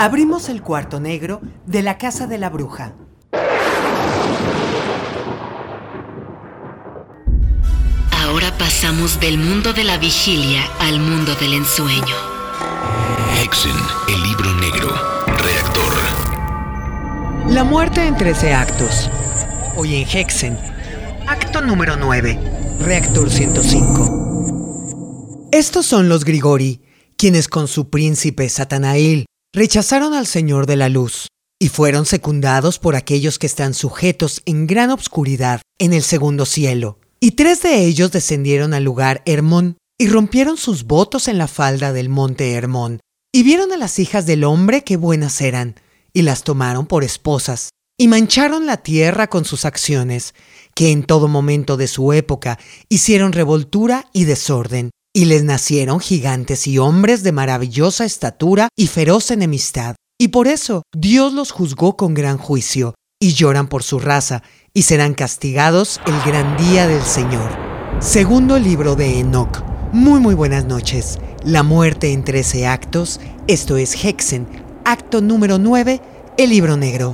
Abrimos el cuarto negro de la casa de la bruja. Ahora pasamos del mundo de la vigilia al mundo del ensueño. Hexen, el libro negro. Reactor. La muerte en 13 actos. Hoy en Hexen. Acto número 9. Reactor 105. Estos son los Grigori, quienes con su príncipe Satanael rechazaron al Señor de la Luz y fueron secundados por aquellos que están sujetos en gran obscuridad en el segundo cielo. Y tres de ellos descendieron al lugar Hermón y rompieron sus votos en la falda del monte Hermón, y vieron a las hijas del hombre que buenas eran, y las tomaron por esposas, y mancharon la tierra con sus acciones, que en todo momento de su época hicieron revoltura y desorden, y les nacieron gigantes y hombres de maravillosa estatura y feroz enemistad. Y por eso Dios los juzgó con gran juicio, y lloran por su raza, y serán castigados el gran día del Señor. Segundo libro de Enoch. Muy muy buenas noches. La muerte en 13 actos, esto es Hexen, acto número 9, el libro negro.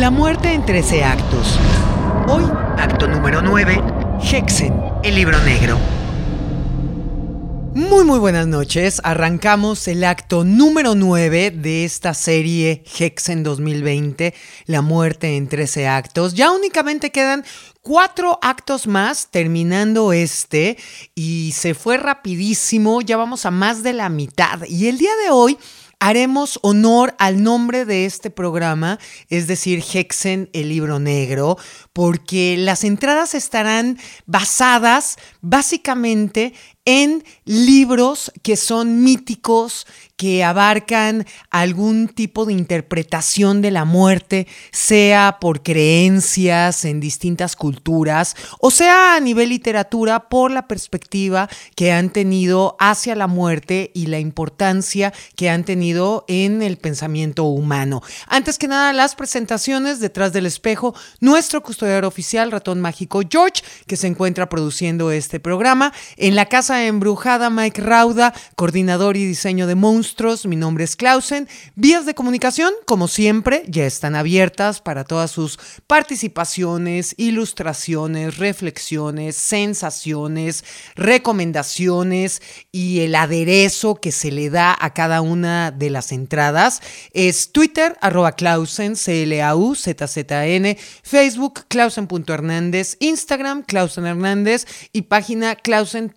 La muerte en 13 actos. Hoy, acto número 9, Hexen, el libro negro. Muy muy buenas noches, arrancamos el acto número 9 de esta serie Hexen 2020, La muerte en 13 actos. Ya únicamente quedan cuatro actos más terminando este y se fue rapidísimo, ya vamos a más de la mitad. Y el día de hoy haremos honor al nombre de este programa, es decir, Hexen, el libro negro, porque las entradas estarán basadas básicamente en libros que son míticos, que abarcan algún tipo de interpretación de la muerte, sea por creencias en distintas culturas, o sea a nivel literatura por la perspectiva que han tenido hacia la muerte y la importancia que han tenido en el pensamiento humano. Antes que nada, las presentaciones detrás del espejo, nuestro custodiador oficial, ratón mágico George, que se encuentra produciendo este programa, en la casa embrujada Mike Rauda, coordinador y diseño de monstruos, mi nombre es Clausen. Vías de comunicación, como siempre, ya están abiertas para todas sus participaciones, ilustraciones, reflexiones, sensaciones, recomendaciones y el aderezo que se le da a cada una de las entradas. Es Twitter, arroba Clausen, C-L-A-U-Z-Z-N, Facebook, Clausen.hernández, Instagram, Clausen Hernández y clausen.org.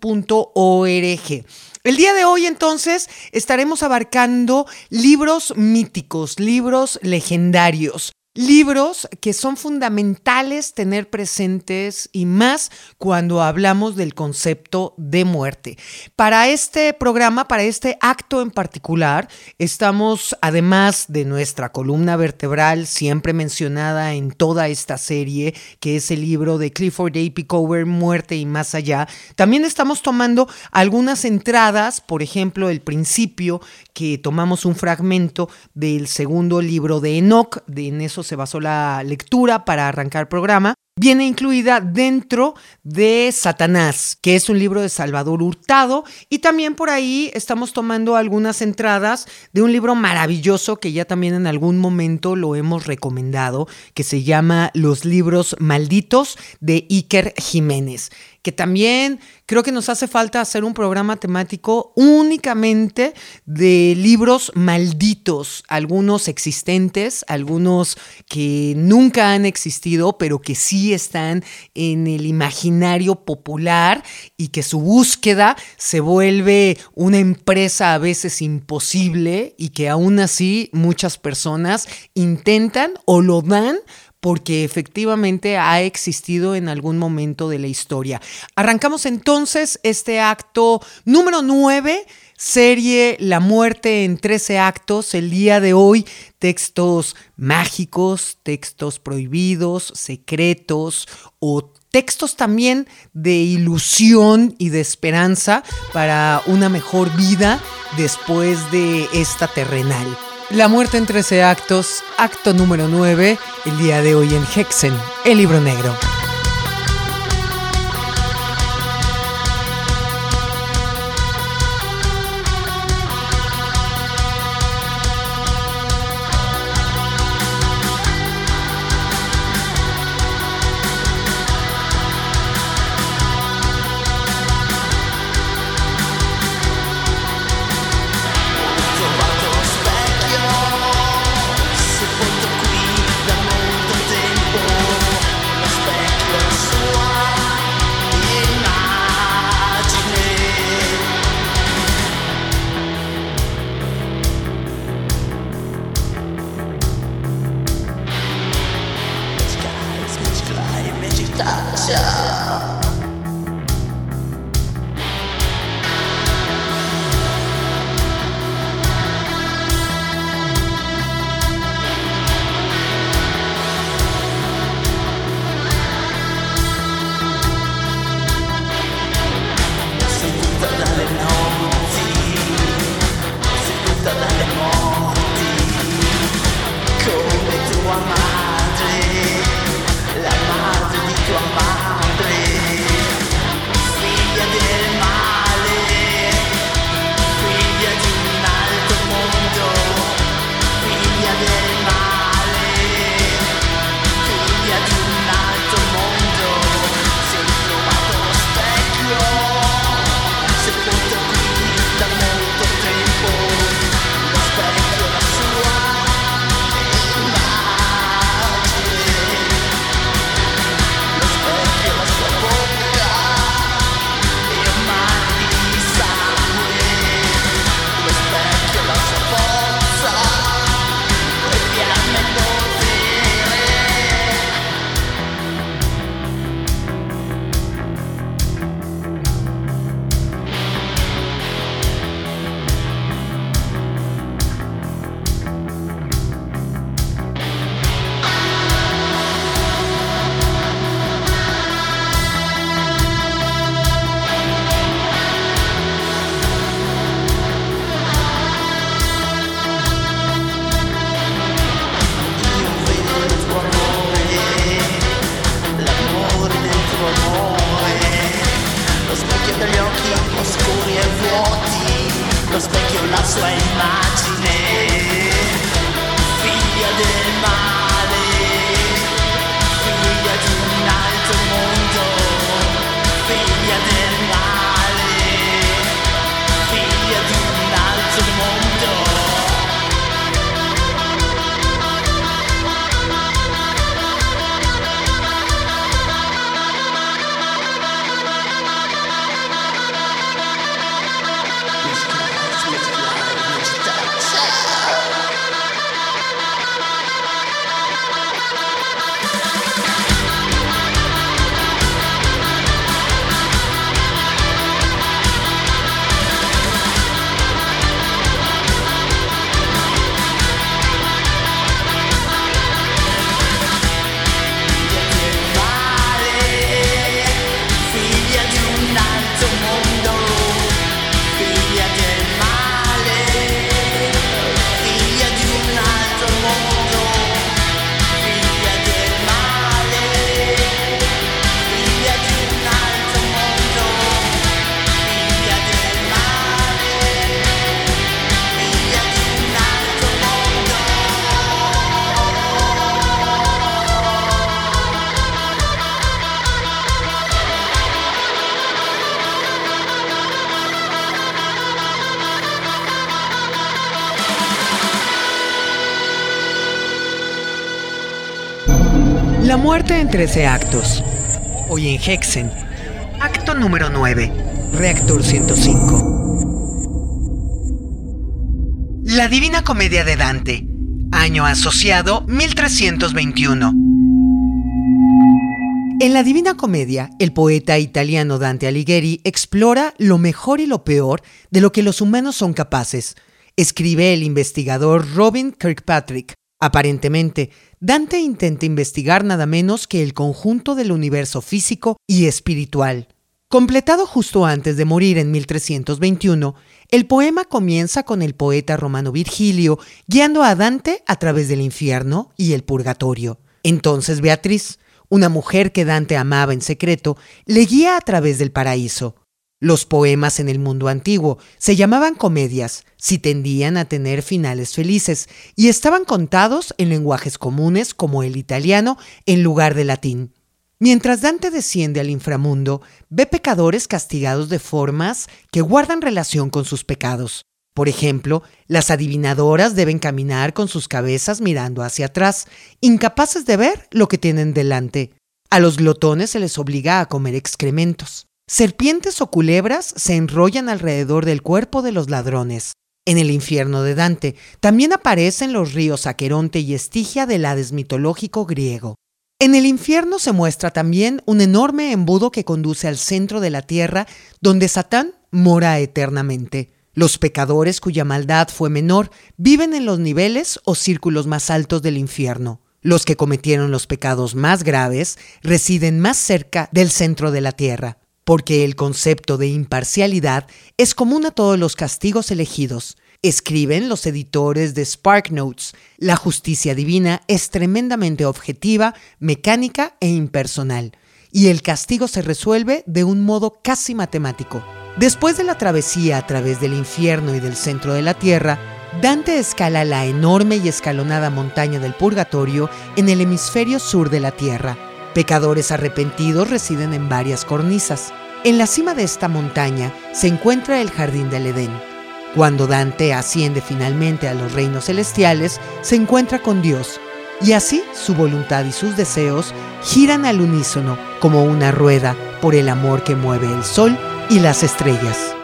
El día de hoy entonces estaremos abarcando libros míticos, libros legendarios. Libros que son fundamentales tener presentes y más cuando hablamos del concepto de muerte. Para este programa, para este acto en particular, estamos, además de nuestra columna vertebral siempre mencionada en toda esta serie, que es el libro de Clifford A. Pickover, Muerte y más allá, también estamos tomando algunas entradas, por ejemplo, el principio, que tomamos un fragmento del segundo libro de Enoch, de en eso se basó la lectura para arrancar el programa, viene incluida dentro de Satanás, que es un libro de Salvador Hurtado, y también por ahí estamos tomando algunas entradas de un libro maravilloso que ya también en algún momento lo hemos recomendado, que se llama Los libros malditos de Iker Jiménez que también creo que nos hace falta hacer un programa temático únicamente de libros malditos, algunos existentes, algunos que nunca han existido, pero que sí están en el imaginario popular y que su búsqueda se vuelve una empresa a veces imposible y que aún así muchas personas intentan o lo dan porque efectivamente ha existido en algún momento de la historia. Arrancamos entonces este acto número 9 serie La muerte en 13 actos. El día de hoy, textos mágicos, textos prohibidos, secretos o textos también de ilusión y de esperanza para una mejor vida después de esta terrenal. La muerte en 13 actos, acto número 9, el día de hoy en Hexen, el libro negro. 13 actos. Hoy en Hexen. Acto número 9. Reactor 105. La Divina Comedia de Dante. Año asociado 1321. En la Divina Comedia, el poeta italiano Dante Alighieri explora lo mejor y lo peor de lo que los humanos son capaces. Escribe el investigador Robin Kirkpatrick. Aparentemente, Dante intenta investigar nada menos que el conjunto del universo físico y espiritual. Completado justo antes de morir en 1321, el poema comienza con el poeta romano Virgilio guiando a Dante a través del infierno y el purgatorio. Entonces Beatriz, una mujer que Dante amaba en secreto, le guía a través del paraíso. Los poemas en el mundo antiguo se llamaban comedias, si tendían a tener finales felices, y estaban contados en lenguajes comunes como el italiano en lugar de latín. Mientras Dante desciende al inframundo, ve pecadores castigados de formas que guardan relación con sus pecados. Por ejemplo, las adivinadoras deben caminar con sus cabezas mirando hacia atrás, incapaces de ver lo que tienen delante. A los glotones se les obliga a comer excrementos. Serpientes o culebras se enrollan alrededor del cuerpo de los ladrones. En el infierno de Dante también aparecen los ríos Aqueronte y Estigia del Hades mitológico griego. En el infierno se muestra también un enorme embudo que conduce al centro de la tierra, donde Satán mora eternamente. Los pecadores cuya maldad fue menor viven en los niveles o círculos más altos del infierno. Los que cometieron los pecados más graves residen más cerca del centro de la tierra porque el concepto de imparcialidad es común a todos los castigos elegidos. Escriben los editores de Spark Notes. La justicia divina es tremendamente objetiva, mecánica e impersonal, y el castigo se resuelve de un modo casi matemático. Después de la travesía a través del infierno y del centro de la tierra, Dante escala la enorme y escalonada montaña del purgatorio en el hemisferio sur de la tierra Pecadores arrepentidos residen en varias cornisas. En la cima de esta montaña se encuentra el jardín del Edén. Cuando Dante asciende finalmente a los reinos celestiales, se encuentra con Dios, y así su voluntad y sus deseos giran al unísono como una rueda por el amor que mueve el sol y las estrellas.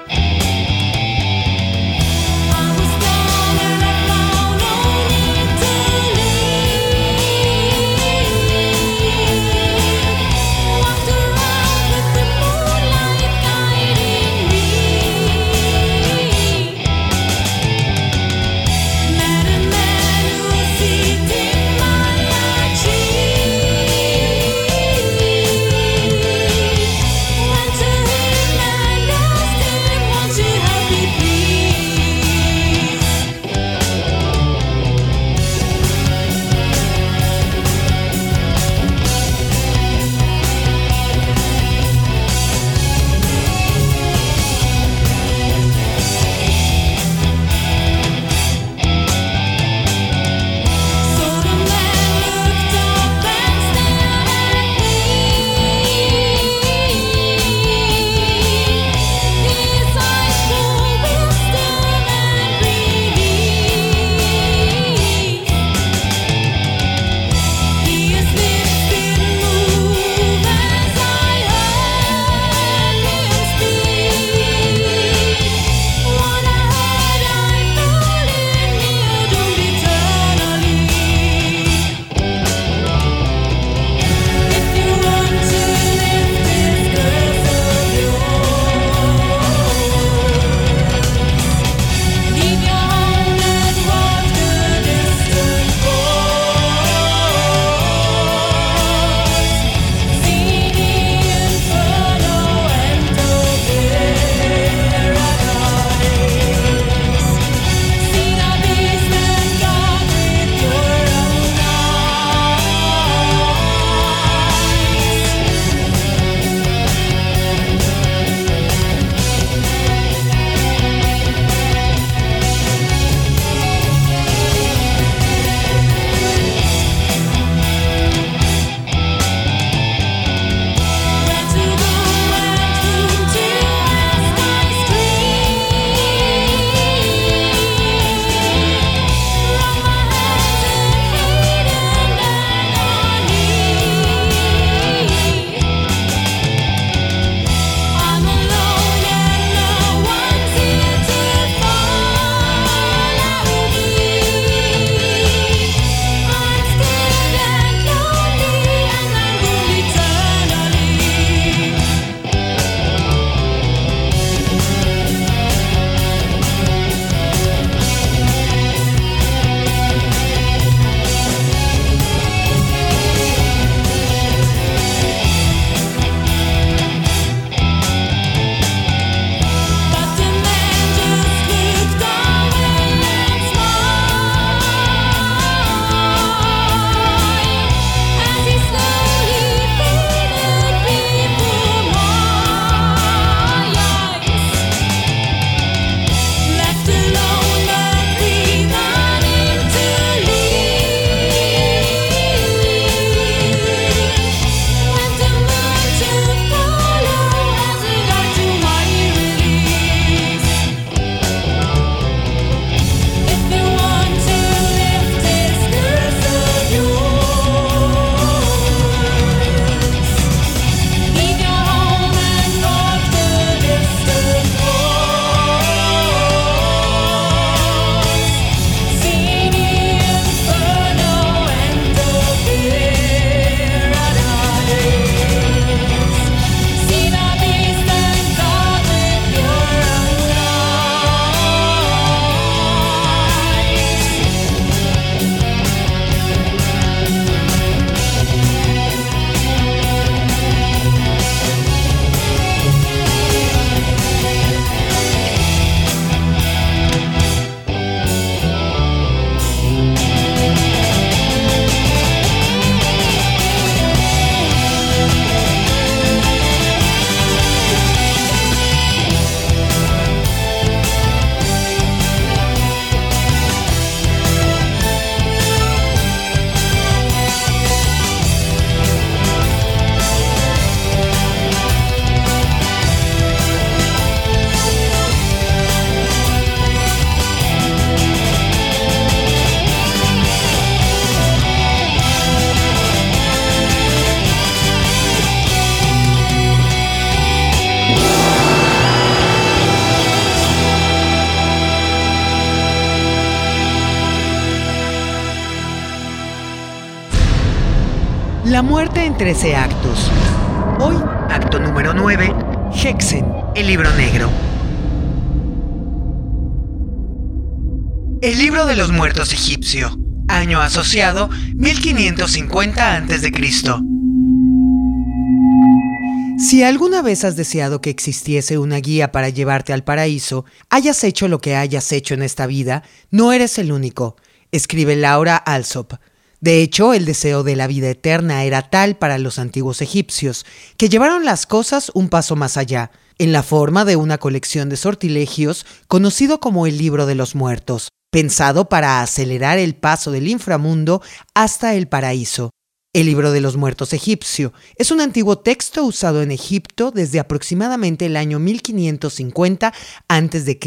La muerte en 13 actos. Hoy, acto número 9, Hexen, el libro negro. El libro de los muertos egipcio. Año asociado 1550 a.C. Si alguna vez has deseado que existiese una guía para llevarte al paraíso, hayas hecho lo que hayas hecho en esta vida, no eres el único, escribe Laura Alsop. De hecho, el deseo de la vida eterna era tal para los antiguos egipcios, que llevaron las cosas un paso más allá, en la forma de una colección de sortilegios conocido como el libro de los muertos, pensado para acelerar el paso del inframundo hasta el paraíso. El libro de los muertos egipcio es un antiguo texto usado en Egipto desde aproximadamente el año 1550 a.C.,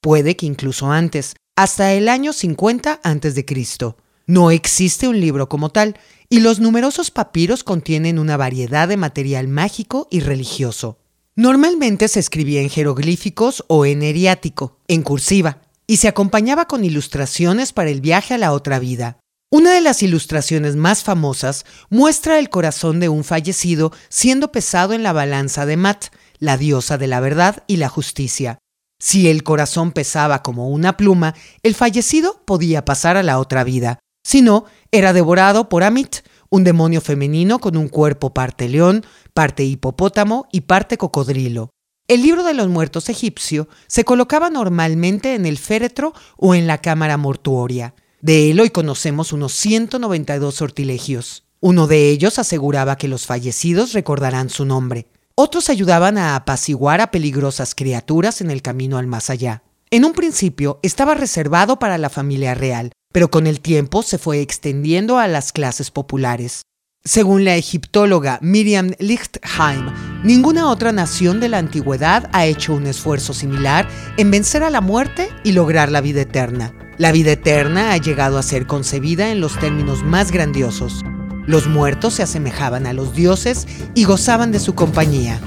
puede que incluso antes, hasta el año 50 a.C. No existe un libro como tal, y los numerosos papiros contienen una variedad de material mágico y religioso. Normalmente se escribía en jeroglíficos o en eriático, en cursiva, y se acompañaba con ilustraciones para el viaje a la otra vida. Una de las ilustraciones más famosas muestra el corazón de un fallecido siendo pesado en la balanza de Mat, la diosa de la verdad y la justicia. Si el corazón pesaba como una pluma, el fallecido podía pasar a la otra vida. Si no, era devorado por Amit, un demonio femenino con un cuerpo parte león, parte hipopótamo y parte cocodrilo. El libro de los muertos egipcio se colocaba normalmente en el féretro o en la cámara mortuoria. De él hoy conocemos unos 192 sortilegios. Uno de ellos aseguraba que los fallecidos recordarán su nombre. Otros ayudaban a apaciguar a peligrosas criaturas en el camino al más allá. En un principio estaba reservado para la familia real, pero con el tiempo se fue extendiendo a las clases populares. Según la egiptóloga Miriam Lichtheim, ninguna otra nación de la antigüedad ha hecho un esfuerzo similar en vencer a la muerte y lograr la vida eterna. La vida eterna ha llegado a ser concebida en los términos más grandiosos. Los muertos se asemejaban a los dioses y gozaban de su compañía.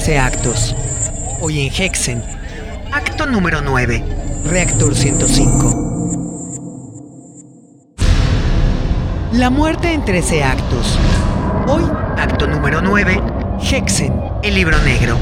13 actos. Hoy en Hexen. Acto número 9. Reactor 105. La muerte en 13 actos. Hoy, acto número 9. Hexen, el libro negro.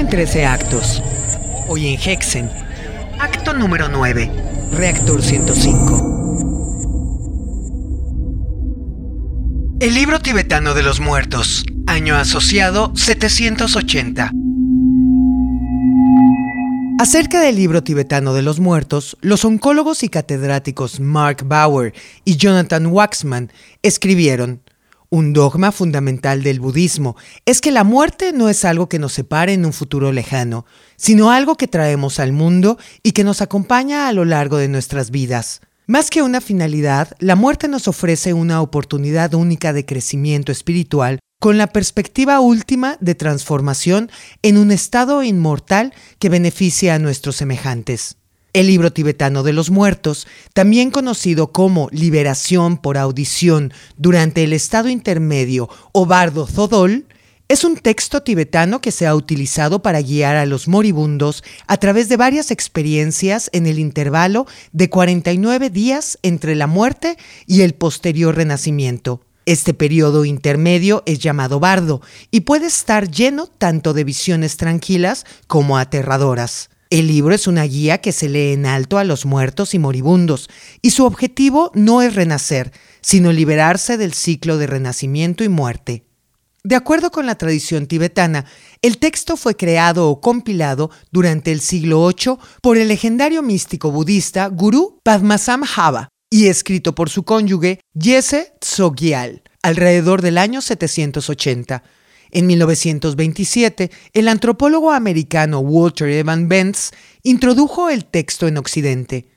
En 13 actos. Hoy en Hexen. Acto número 9. Reactor 105. El libro tibetano de los muertos. Año asociado 780. Acerca del libro tibetano de los muertos, los oncólogos y catedráticos Mark Bauer y Jonathan Waxman escribieron un dogma fundamental del budismo es que la muerte no es algo que nos separe en un futuro lejano, sino algo que traemos al mundo y que nos acompaña a lo largo de nuestras vidas. Más que una finalidad, la muerte nos ofrece una oportunidad única de crecimiento espiritual con la perspectiva última de transformación en un estado inmortal que beneficia a nuestros semejantes. El libro tibetano de los muertos, también conocido como liberación por audición durante el estado intermedio o bardo zodol, es un texto tibetano que se ha utilizado para guiar a los moribundos a través de varias experiencias en el intervalo de 49 días entre la muerte y el posterior renacimiento. Este periodo intermedio es llamado bardo y puede estar lleno tanto de visiones tranquilas como aterradoras. El libro es una guía que se lee en alto a los muertos y moribundos, y su objetivo no es renacer, sino liberarse del ciclo de renacimiento y muerte. De acuerdo con la tradición tibetana, el texto fue creado o compilado durante el siglo VIII por el legendario místico budista Guru Padmasambhava y escrito por su cónyuge Yese Tsogyal alrededor del año 780. En 1927, el antropólogo americano Walter Evan Benz introdujo el texto en Occidente.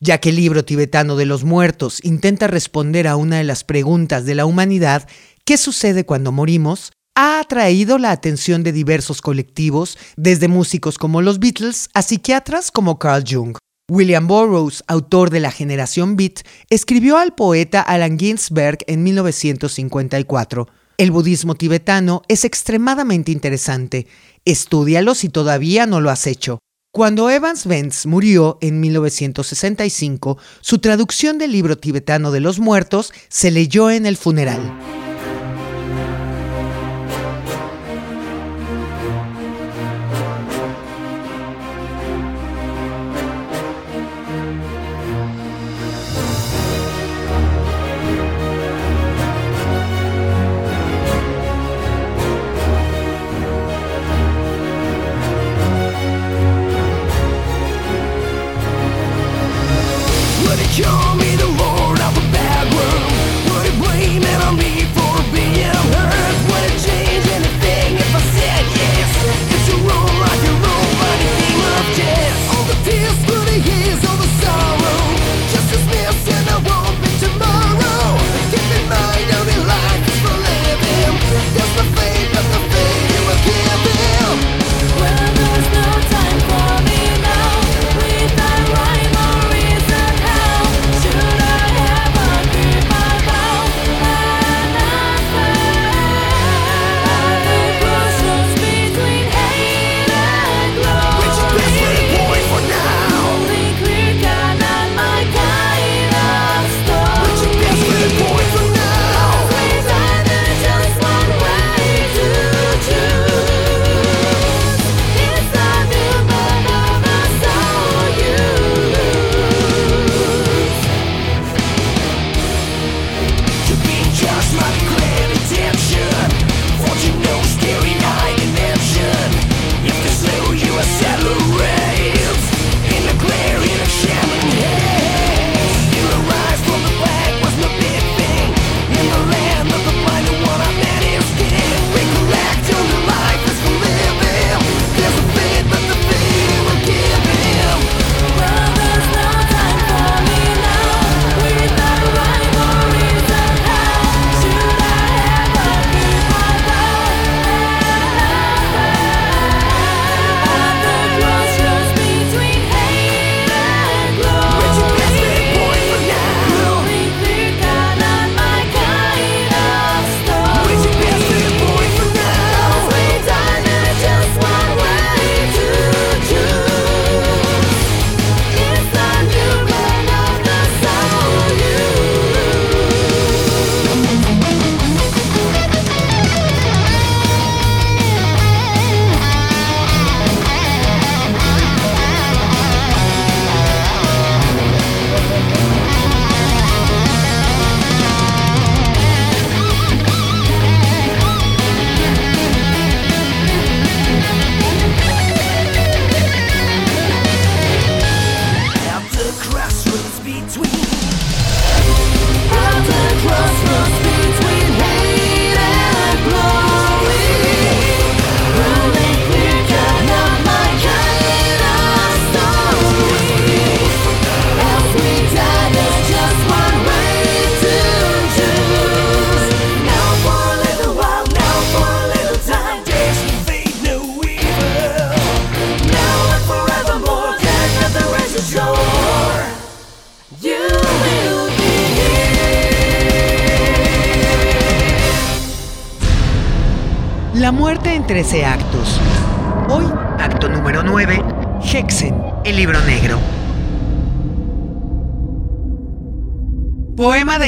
Ya que el libro tibetano de los muertos intenta responder a una de las preguntas de la humanidad, ¿qué sucede cuando morimos? ha atraído la atención de diversos colectivos, desde músicos como los Beatles a psiquiatras como Carl Jung. William Burroughs, autor de la generación Beat, escribió al poeta Alan Ginsberg en 1954. El budismo tibetano es extremadamente interesante. Estúdialo si todavía no lo has hecho. Cuando Evans Vance murió en 1965, su traducción del libro tibetano de los muertos se leyó en el funeral.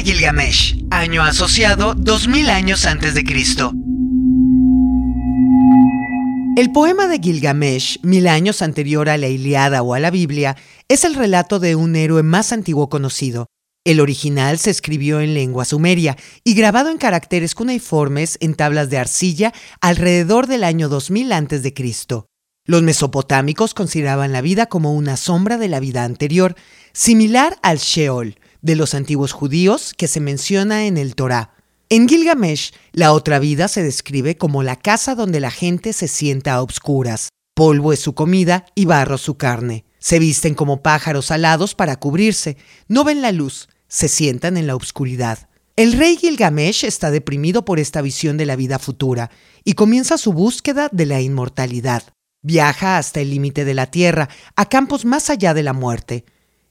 Gilgamesh, año asociado 2000 años antes de Cristo. El poema de Gilgamesh, mil años anterior a la Iliada o a la Biblia, es el relato de un héroe más antiguo conocido. El original se escribió en lengua sumeria y grabado en caracteres cuneiformes en tablas de arcilla alrededor del año 2000 a.C. Los mesopotámicos consideraban la vida como una sombra de la vida anterior, similar al Sheol de los antiguos judíos que se menciona en el Torá. En Gilgamesh, la otra vida se describe como la casa donde la gente se sienta a obscuras. Polvo es su comida y barro su carne. Se visten como pájaros alados para cubrirse, no ven la luz, se sientan en la oscuridad. El rey Gilgamesh está deprimido por esta visión de la vida futura y comienza su búsqueda de la inmortalidad. Viaja hasta el límite de la tierra, a campos más allá de la muerte.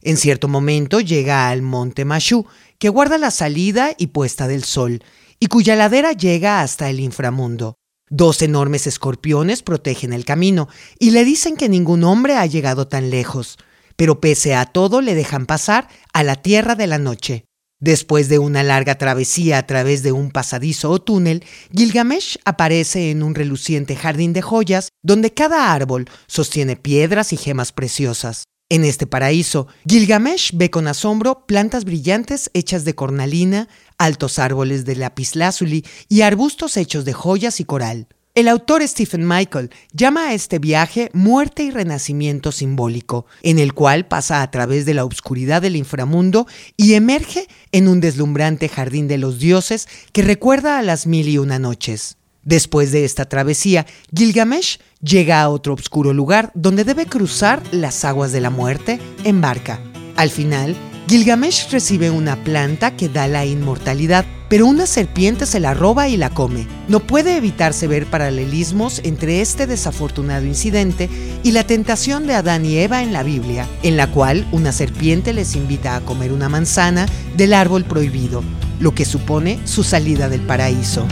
En cierto momento llega al monte Mashu, que guarda la salida y puesta del sol, y cuya ladera llega hasta el inframundo. Dos enormes escorpiones protegen el camino y le dicen que ningún hombre ha llegado tan lejos pero pese a todo le dejan pasar a la tierra de la noche. Después de una larga travesía a través de un pasadizo o túnel, Gilgamesh aparece en un reluciente jardín de joyas donde cada árbol sostiene piedras y gemas preciosas. En este paraíso, Gilgamesh ve con asombro plantas brillantes hechas de cornalina, altos árboles de lapislázuli y arbustos hechos de joyas y coral. El autor Stephen Michael llama a este viaje muerte y renacimiento simbólico, en el cual pasa a través de la oscuridad del inframundo y emerge en un deslumbrante jardín de los dioses que recuerda a las mil y una noches. Después de esta travesía, Gilgamesh llega a otro oscuro lugar donde debe cruzar las aguas de la muerte en barca. Al final, Gilgamesh recibe una planta que da la inmortalidad, pero una serpiente se la roba y la come. No puede evitarse ver paralelismos entre este desafortunado incidente y la tentación de Adán y Eva en la Biblia, en la cual una serpiente les invita a comer una manzana del árbol prohibido, lo que supone su salida del paraíso.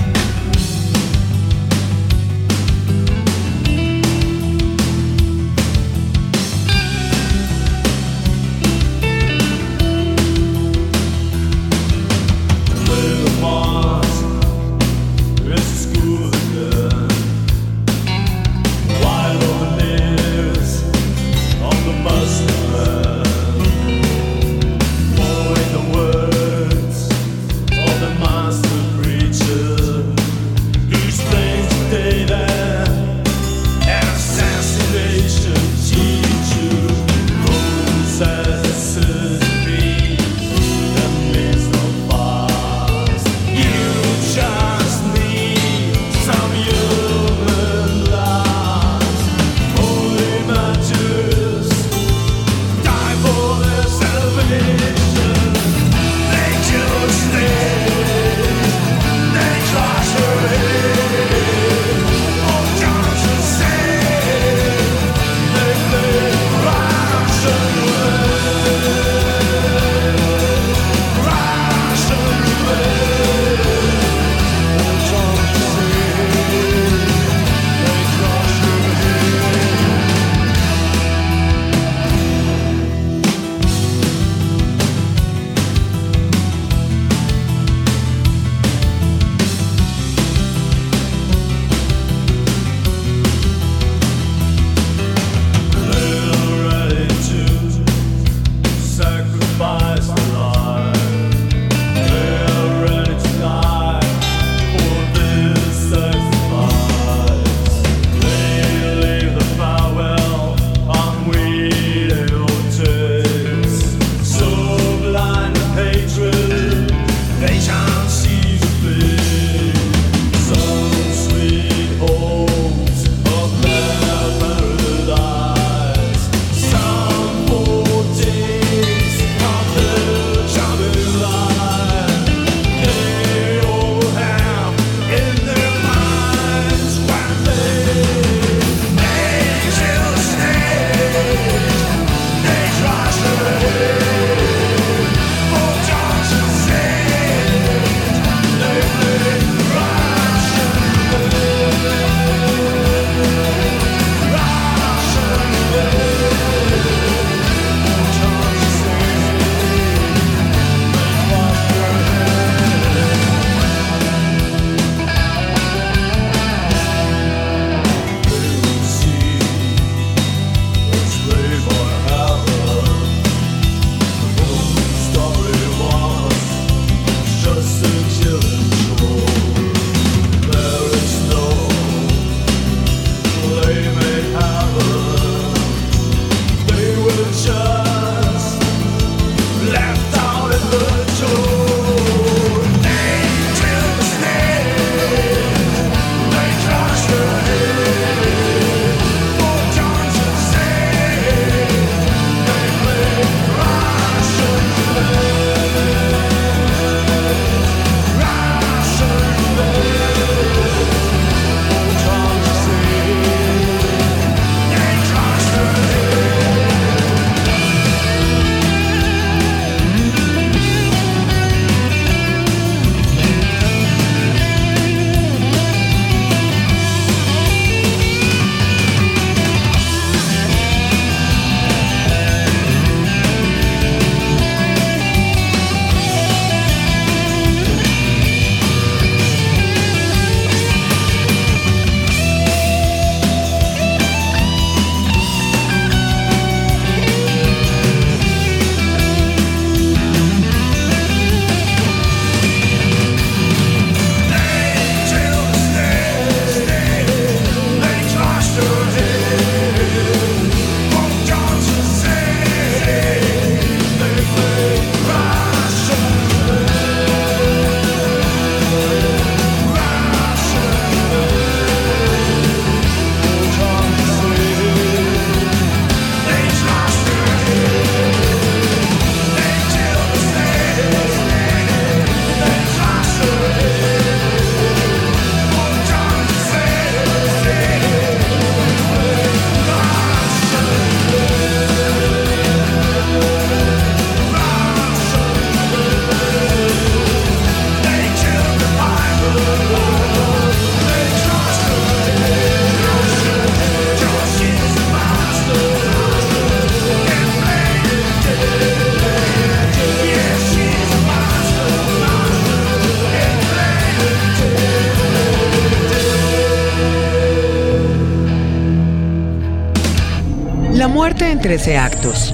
13 actos.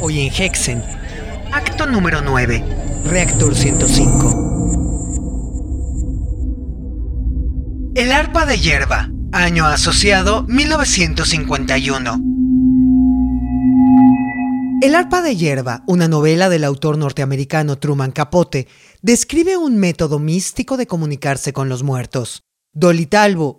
Hoy en Hexen. Acto número 9. Reactor 105. El arpa de hierba. Año asociado 1951. El arpa de hierba, una novela del autor norteamericano Truman Capote, describe un método místico de comunicarse con los muertos. Dolly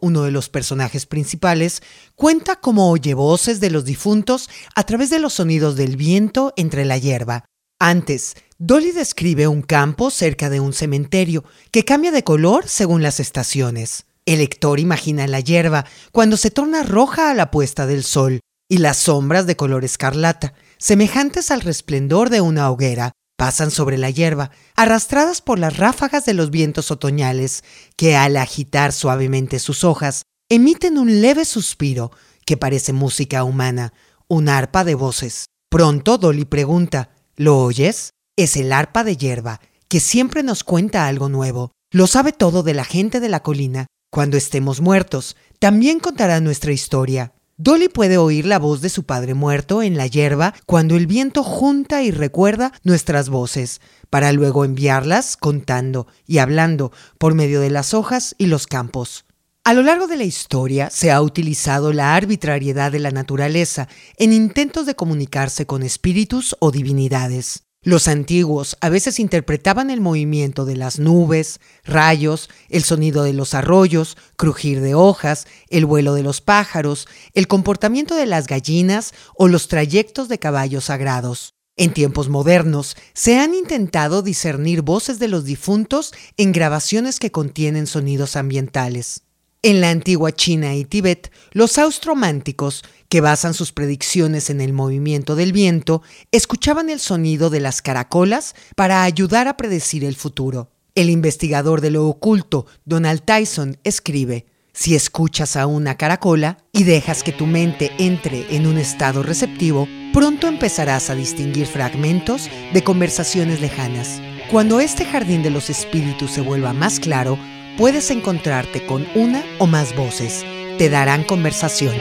uno de los personajes principales, cuenta cómo oye voces de los difuntos a través de los sonidos del viento entre la hierba. Antes, Dolly describe un campo cerca de un cementerio que cambia de color según las estaciones. El lector imagina la hierba cuando se torna roja a la puesta del sol y las sombras de color escarlata, semejantes al resplendor de una hoguera, pasan sobre la hierba, arrastradas por las ráfagas de los vientos otoñales, que al agitar suavemente sus hojas, emiten un leve suspiro que parece música humana, un arpa de voces. Pronto Dolly pregunta, ¿lo oyes? Es el arpa de hierba, que siempre nos cuenta algo nuevo. Lo sabe todo de la gente de la colina. Cuando estemos muertos, también contará nuestra historia. Dolly puede oír la voz de su padre muerto en la hierba cuando el viento junta y recuerda nuestras voces, para luego enviarlas contando y hablando por medio de las hojas y los campos. A lo largo de la historia se ha utilizado la arbitrariedad de la naturaleza en intentos de comunicarse con espíritus o divinidades. Los antiguos a veces interpretaban el movimiento de las nubes, rayos, el sonido de los arroyos, crujir de hojas, el vuelo de los pájaros, el comportamiento de las gallinas o los trayectos de caballos sagrados. En tiempos modernos se han intentado discernir voces de los difuntos en grabaciones que contienen sonidos ambientales. En la antigua China y Tíbet, los austrománticos, que basan sus predicciones en el movimiento del viento, escuchaban el sonido de las caracolas para ayudar a predecir el futuro. El investigador de lo oculto, Donald Tyson, escribe, si escuchas a una caracola y dejas que tu mente entre en un estado receptivo, pronto empezarás a distinguir fragmentos de conversaciones lejanas. Cuando este jardín de los espíritus se vuelva más claro, puedes encontrarte con una o más voces. Te darán conversación.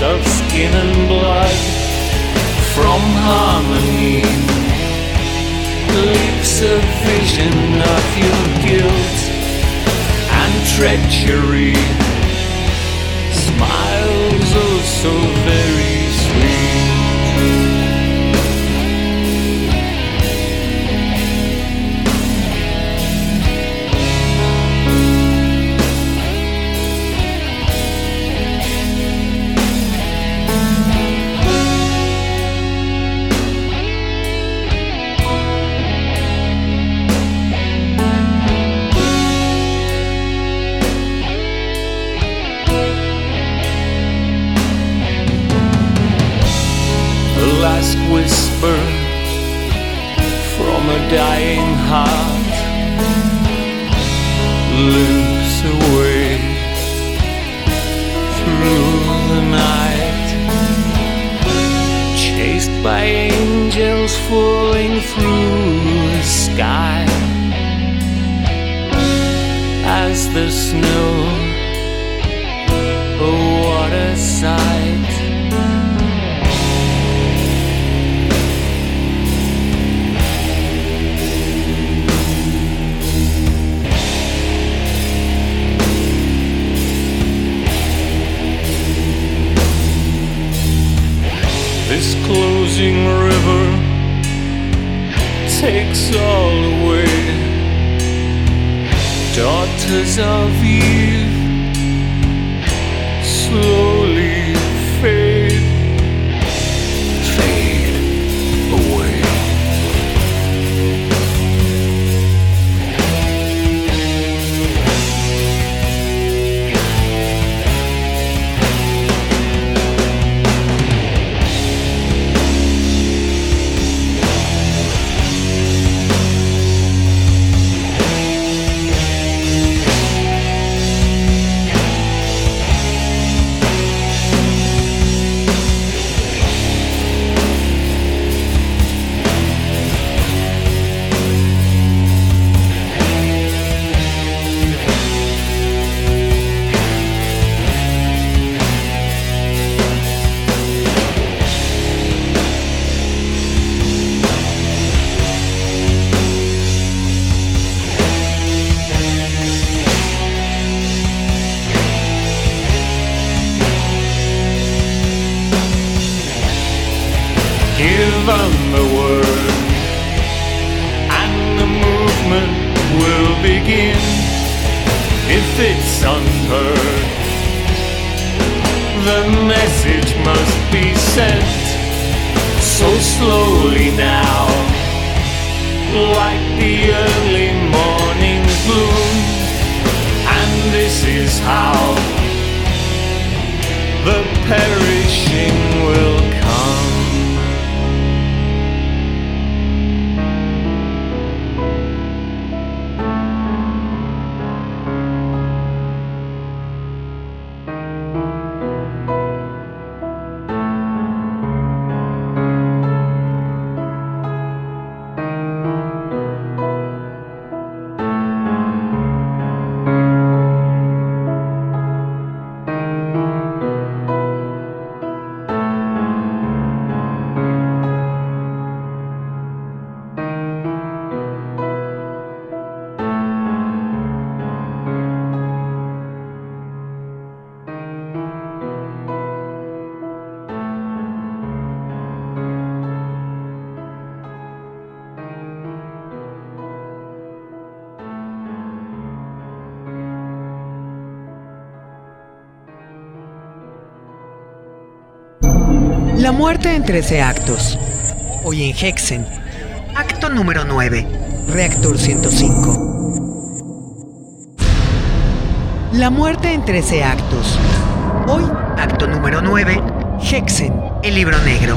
Of skin and blood from harmony. Leaps a vision of your guilt and treachery. Smiles oh so very dying heart lives away through the night, chased by angels falling through the sky as the snow. Oh, what a! Takes all away. Daughters of Eve slowly La muerte en 13 actos. Hoy en Hexen. Acto número 9. Reactor 105. La muerte en 13 actos. Hoy, acto número 9. Hexen, el libro negro.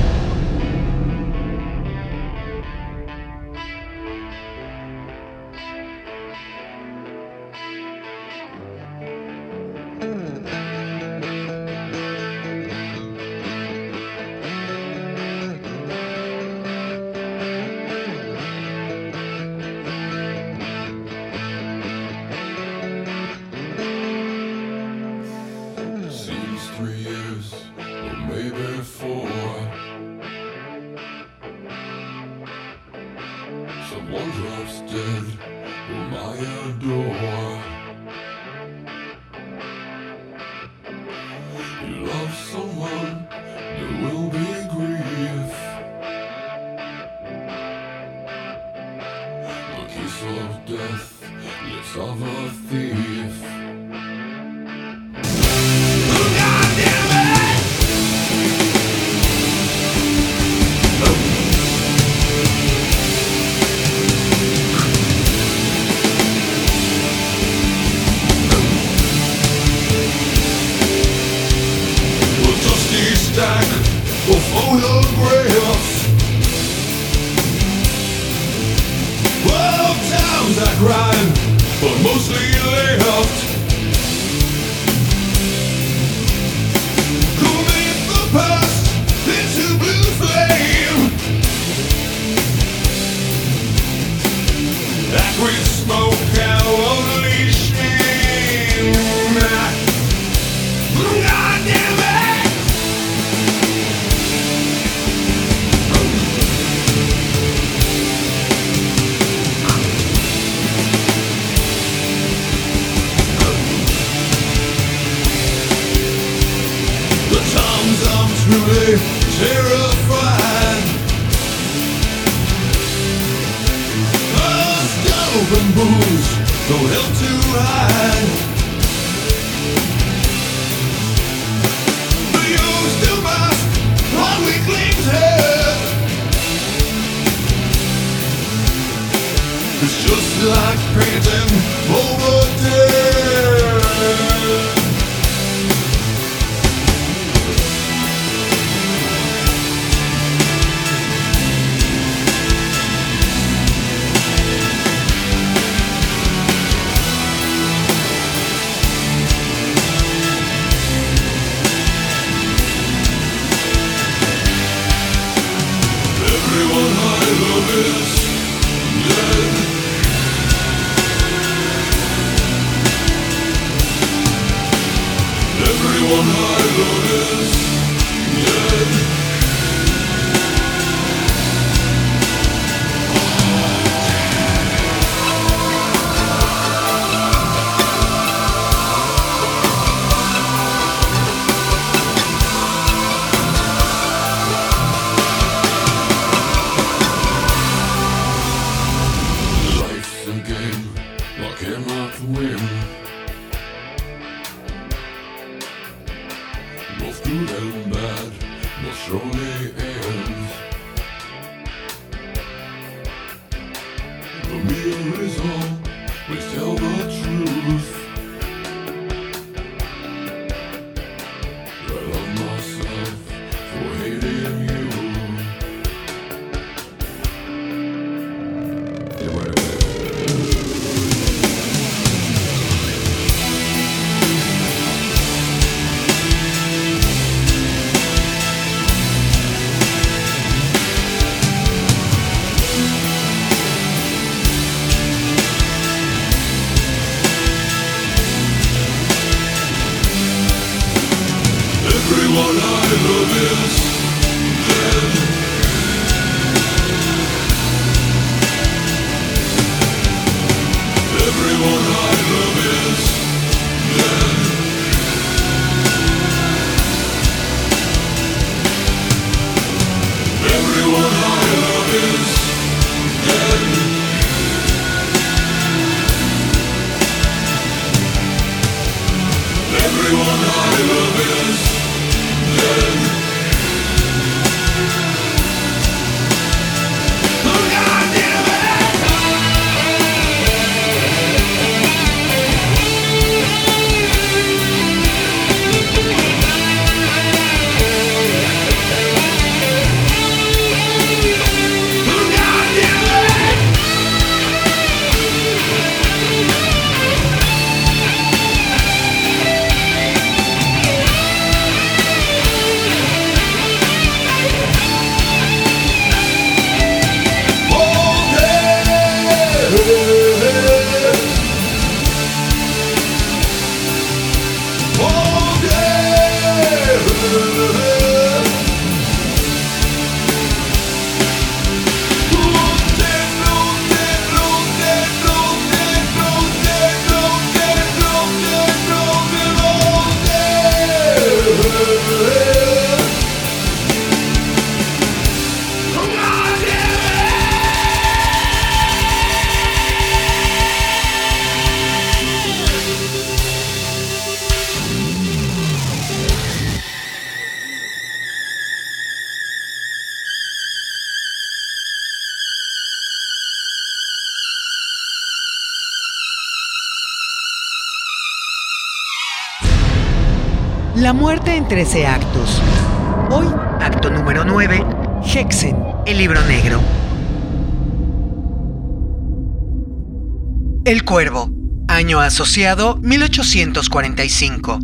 La muerte en 13 actos. Hoy, acto número 9, Hexen, el libro negro. El Cuervo, año asociado 1845.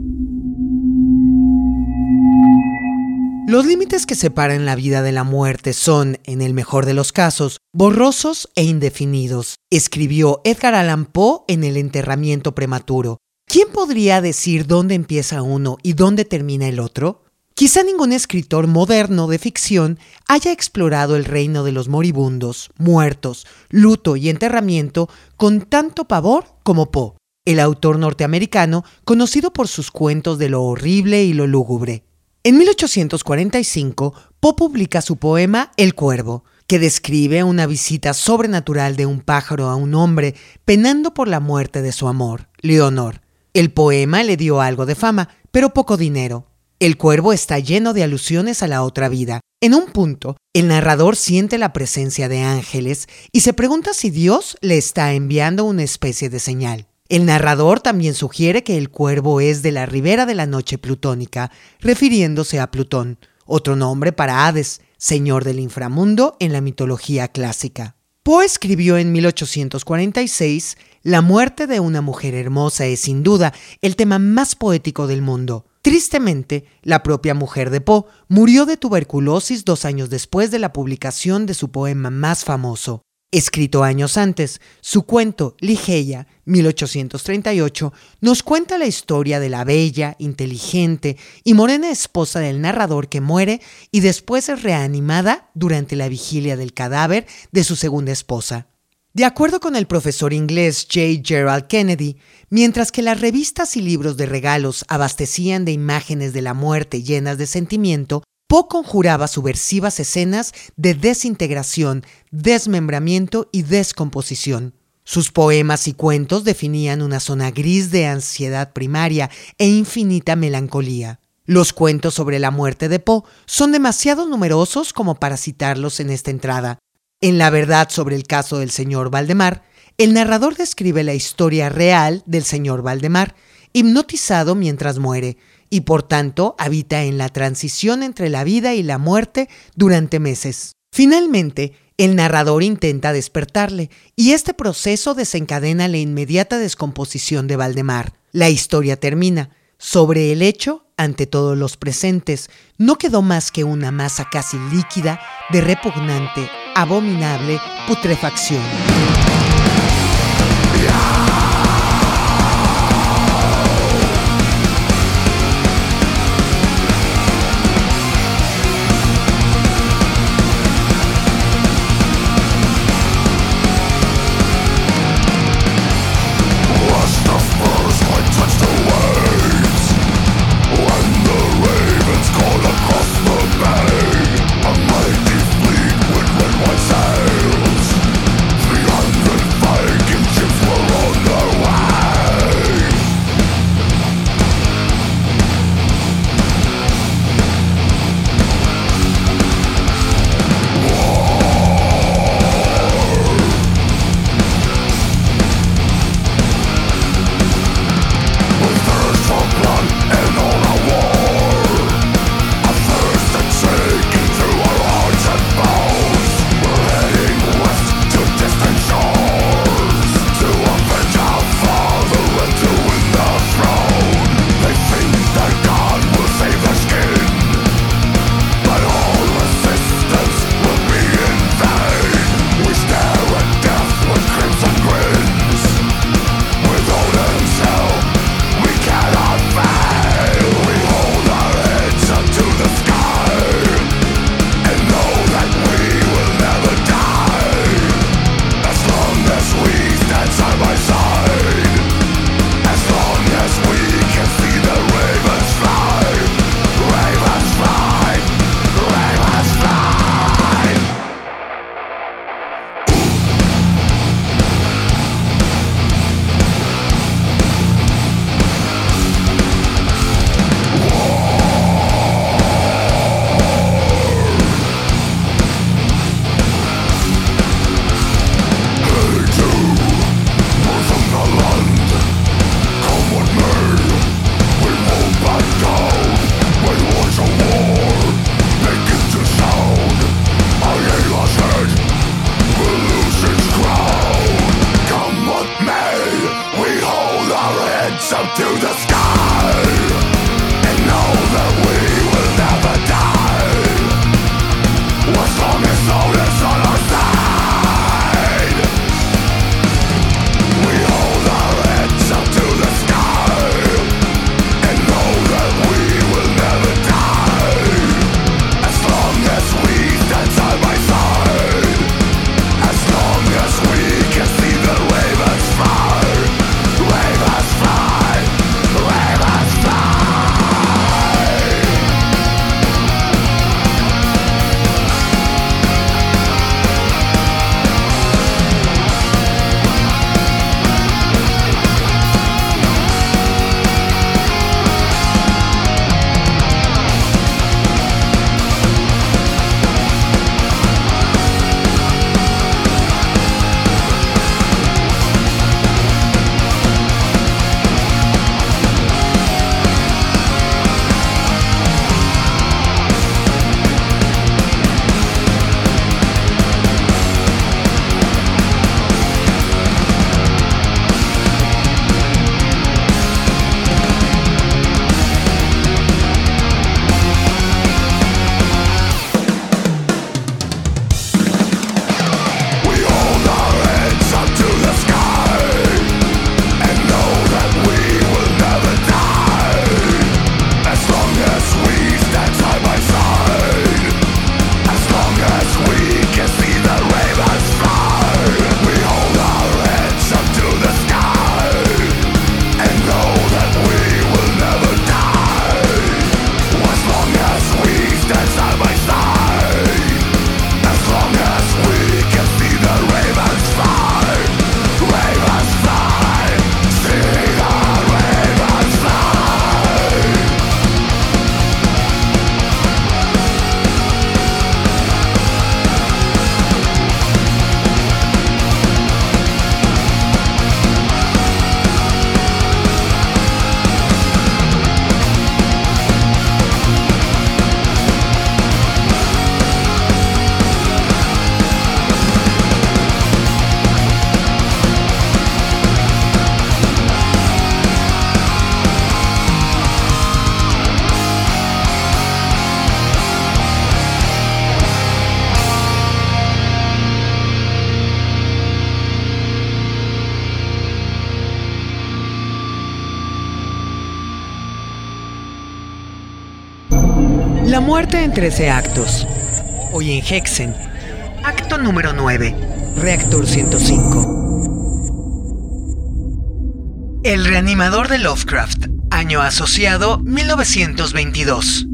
Los límites que separan la vida de la muerte son, en el mejor de los casos, borrosos e indefinidos, escribió Edgar Allan Poe en El enterramiento prematuro. ¿Quién podría decir dónde empieza uno y dónde termina el otro? Quizá ningún escritor moderno de ficción haya explorado el reino de los moribundos, muertos, luto y enterramiento con tanto pavor como Poe, el autor norteamericano conocido por sus cuentos de lo horrible y lo lúgubre. En 1845, Poe publica su poema El Cuervo, que describe una visita sobrenatural de un pájaro a un hombre penando por la muerte de su amor, Leonor. El poema le dio algo de fama, pero poco dinero. El cuervo está lleno de alusiones a la otra vida. En un punto, el narrador siente la presencia de ángeles y se pregunta si Dios le está enviando una especie de señal. El narrador también sugiere que el cuervo es de la ribera de la noche plutónica, refiriéndose a Plutón, otro nombre para Hades, señor del inframundo en la mitología clásica. Poe escribió en 1846 La muerte de una mujer hermosa es sin duda el tema más poético del mundo. Tristemente, la propia mujer de Poe murió de tuberculosis dos años después de la publicación de su poema más famoso. Escrito años antes, su cuento Ligeia, 1838, nos cuenta la historia de la bella, inteligente y morena esposa del narrador que muere y después es reanimada durante la vigilia del cadáver de su segunda esposa. De acuerdo con el profesor inglés J. Gerald Kennedy, mientras que las revistas y libros de regalos abastecían de imágenes de la muerte llenas de sentimiento, Poe conjuraba subversivas escenas de desintegración, desmembramiento y descomposición. Sus poemas y cuentos definían una zona gris de ansiedad primaria e infinita melancolía. Los cuentos sobre la muerte de Poe son demasiado numerosos como para citarlos en esta entrada. En La verdad sobre el caso del señor Valdemar, el narrador describe la historia real del señor Valdemar, hipnotizado mientras muere, y por tanto habita en la transición entre la vida y la muerte durante meses. Finalmente, el narrador intenta despertarle y este proceso desencadena la inmediata descomposición de Valdemar. La historia termina. Sobre el hecho, ante todos los presentes, no quedó más que una masa casi líquida de repugnante, abominable putrefacción. Muerte en 13 actos. Hoy en Hexen. Acto número 9. Reactor 105. El reanimador de Lovecraft. Año asociado 1922.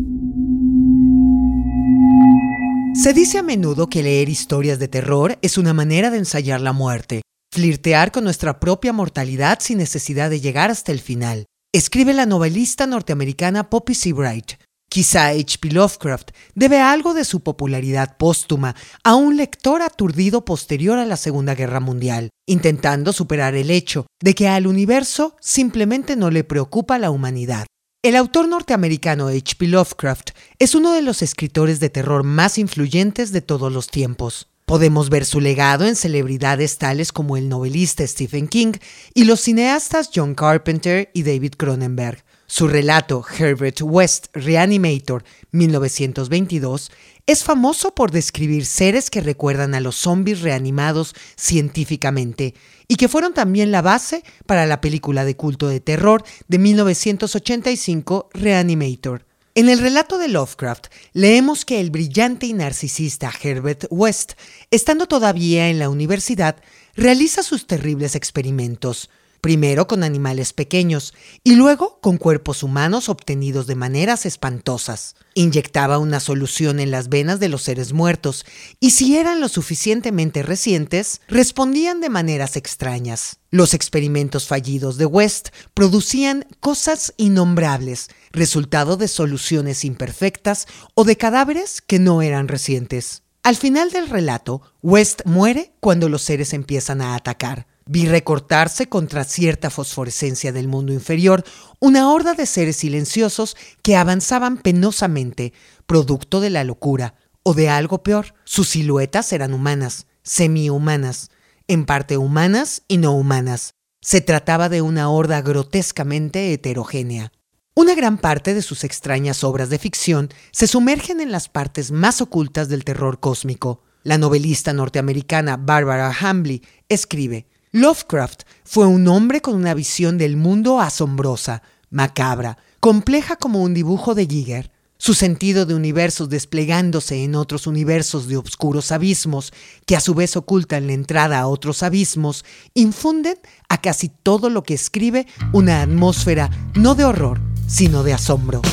Se dice a menudo que leer historias de terror es una manera de ensayar la muerte, flirtear con nuestra propia mortalidad sin necesidad de llegar hasta el final. Escribe la novelista norteamericana Poppy Sebright. Quizá H.P. Lovecraft debe algo de su popularidad póstuma a un lector aturdido posterior a la Segunda Guerra Mundial, intentando superar el hecho de que al universo simplemente no le preocupa la humanidad. El autor norteamericano H.P. Lovecraft es uno de los escritores de terror más influyentes de todos los tiempos. Podemos ver su legado en celebridades tales como el novelista Stephen King y los cineastas John Carpenter y David Cronenberg. Su relato Herbert West Reanimator 1922 es famoso por describir seres que recuerdan a los zombies reanimados científicamente y que fueron también la base para la película de culto de terror de 1985 Reanimator. En el relato de Lovecraft leemos que el brillante y narcisista Herbert West, estando todavía en la universidad, realiza sus terribles experimentos, primero con animales pequeños y luego con cuerpos humanos obtenidos de maneras espantosas. Inyectaba una solución en las venas de los seres muertos y si eran lo suficientemente recientes, respondían de maneras extrañas. Los experimentos fallidos de West producían cosas innombrables, resultado de soluciones imperfectas o de cadáveres que no eran recientes. Al final del relato, West muere cuando los seres empiezan a atacar. Vi recortarse contra cierta fosforescencia del mundo inferior una horda de seres silenciosos que avanzaban penosamente, producto de la locura, o de algo peor. Sus siluetas eran humanas, semi-humanas, en parte humanas y no humanas. Se trataba de una horda grotescamente heterogénea. Una gran parte de sus extrañas obras de ficción se sumergen en las partes más ocultas del terror cósmico. La novelista norteamericana Barbara Hambley escribe, Lovecraft fue un hombre con una visión del mundo asombrosa, macabra, compleja como un dibujo de Giger. Su sentido de universos desplegándose en otros universos de oscuros abismos, que a su vez ocultan la entrada a otros abismos, infunden a casi todo lo que escribe una atmósfera no de horror, sino de asombro.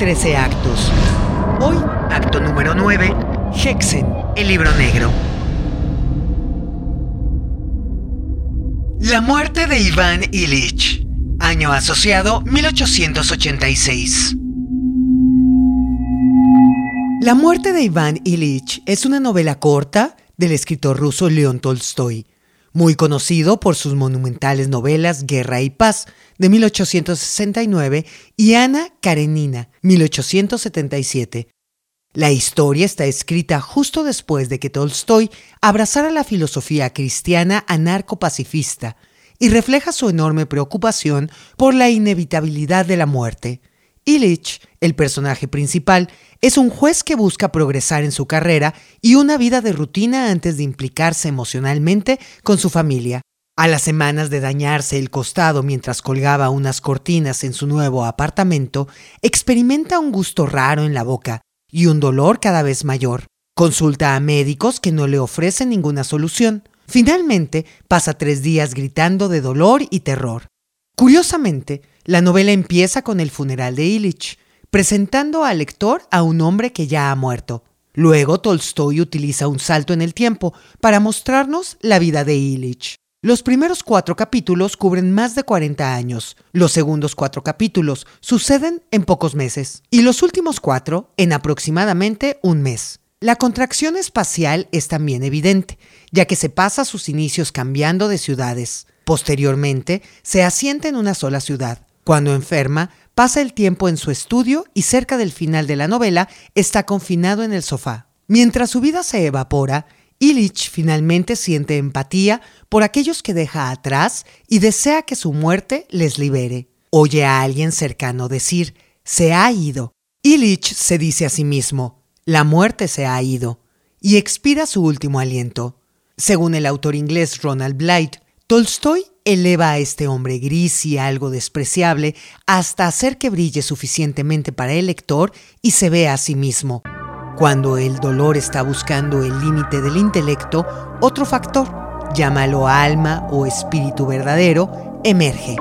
13 actos. Hoy, acto número 9, Hexen, el libro negro. La muerte de Iván Illich. Año asociado 1886. La muerte de Iván Illich es una novela corta del escritor ruso León Tolstoy, muy conocido por sus monumentales novelas Guerra y Paz de 1869 y Ana Karenina 1877. La historia está escrita justo después de que Tolstoy abrazara la filosofía cristiana anarco-pacifista y refleja su enorme preocupación por la inevitabilidad de la muerte. Illich, el personaje principal, es un juez que busca progresar en su carrera y una vida de rutina antes de implicarse emocionalmente con su familia. A las semanas de dañarse el costado mientras colgaba unas cortinas en su nuevo apartamento, experimenta un gusto raro en la boca y un dolor cada vez mayor. Consulta a médicos que no le ofrecen ninguna solución. Finalmente, pasa tres días gritando de dolor y terror. Curiosamente, la novela empieza con el funeral de Illich, presentando al lector a un hombre que ya ha muerto. Luego Tolstoy utiliza un salto en el tiempo para mostrarnos la vida de Illich. Los primeros cuatro capítulos cubren más de 40 años, los segundos cuatro capítulos suceden en pocos meses y los últimos cuatro en aproximadamente un mes. La contracción espacial es también evidente, ya que se pasa sus inicios cambiando de ciudades. Posteriormente, se asienta en una sola ciudad. Cuando enferma, pasa el tiempo en su estudio y cerca del final de la novela está confinado en el sofá. Mientras su vida se evapora, Illich finalmente siente empatía por aquellos que deja atrás y desea que su muerte les libere. Oye a alguien cercano decir, se ha ido. Illich se dice a sí mismo, la muerte se ha ido, y expira su último aliento. Según el autor inglés Ronald Blythe, Tolstoy eleva a este hombre gris y algo despreciable hasta hacer que brille suficientemente para el lector y se vea a sí mismo. Cuando el dolor está buscando el límite del intelecto, otro factor, llámalo alma o espíritu verdadero, emerge.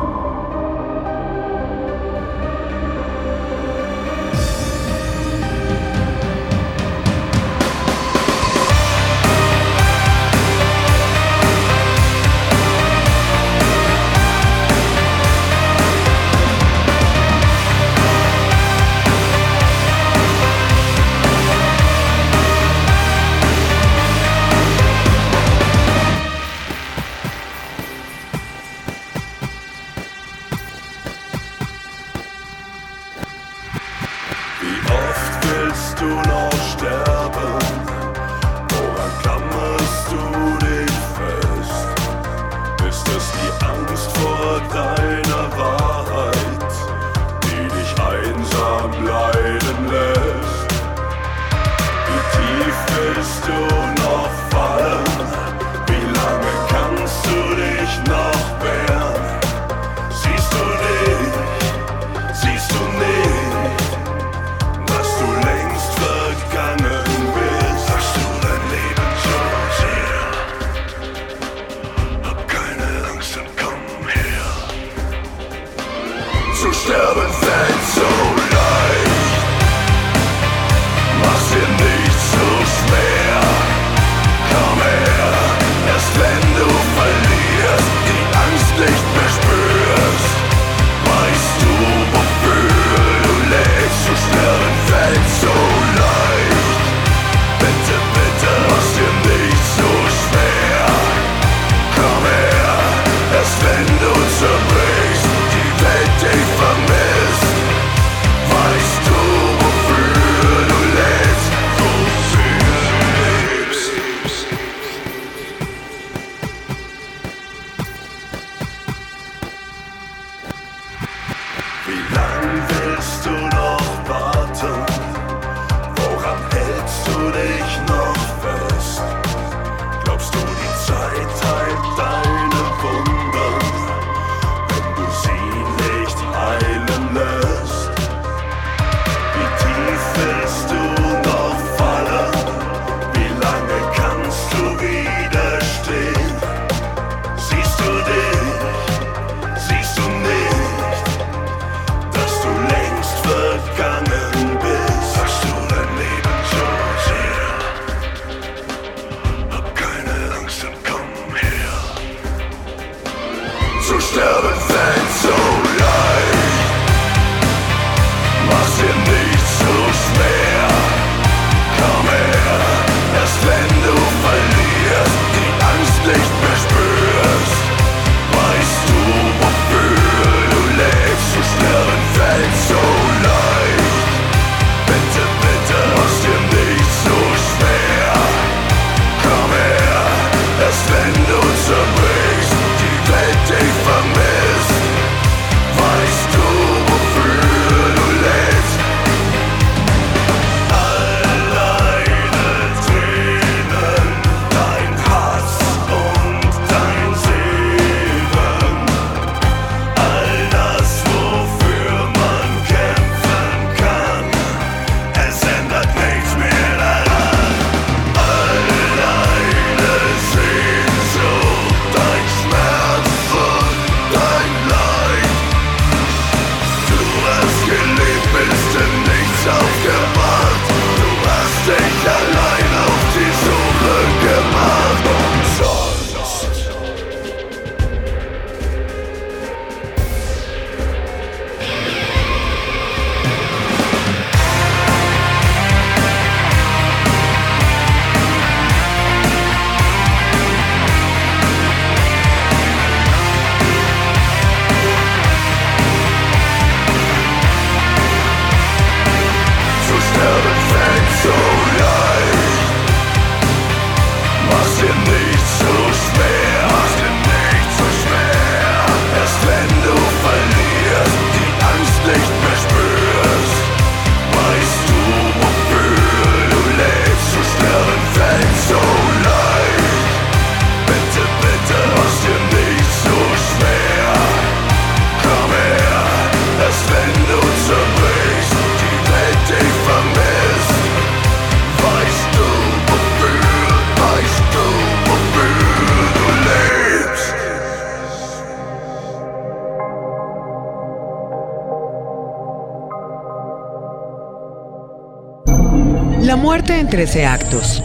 La muerte en 13 actos.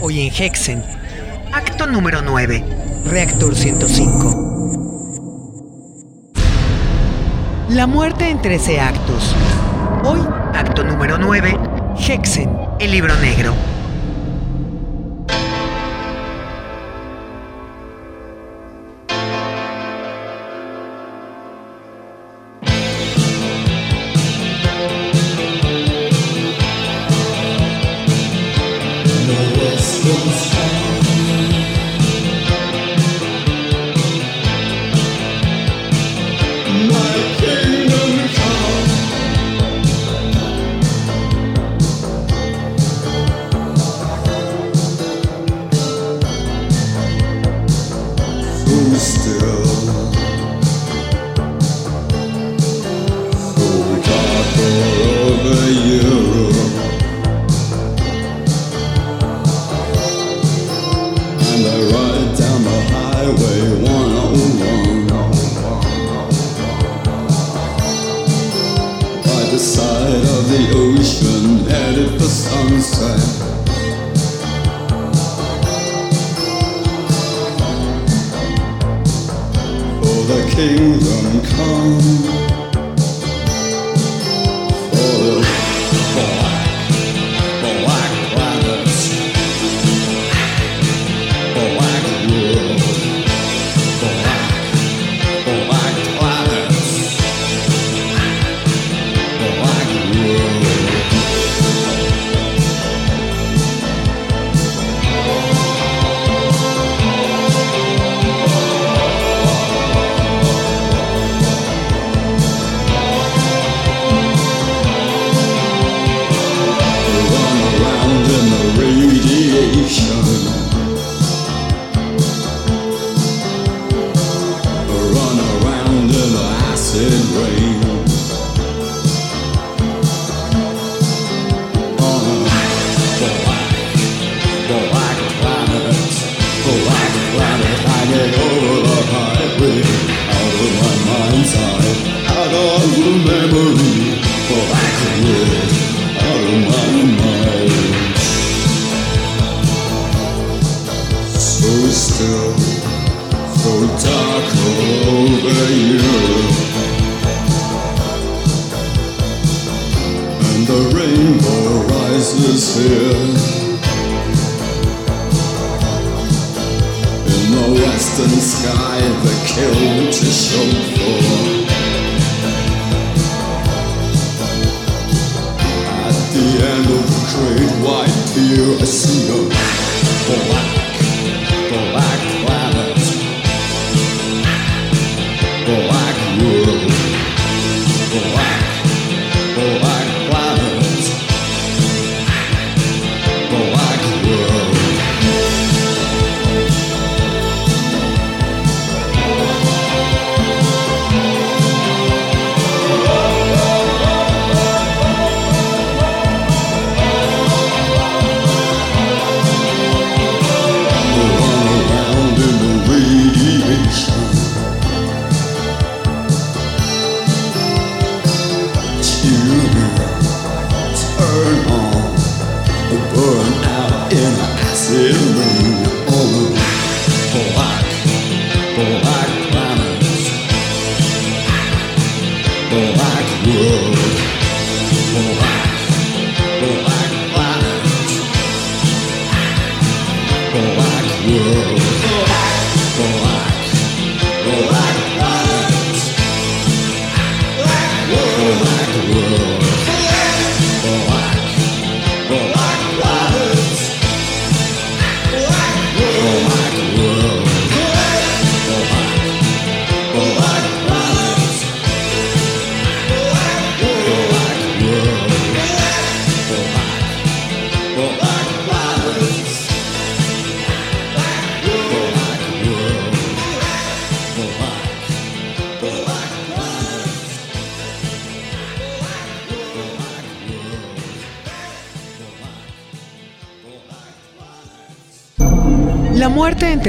Hoy en Hexen. Acto número 9. Reactor 105. La muerte en 13 actos. Hoy, acto número 9. Hexen, el libro negro.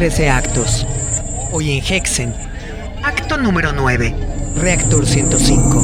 13 actos. Hoy en Hexen, acto número 9, reactor 105.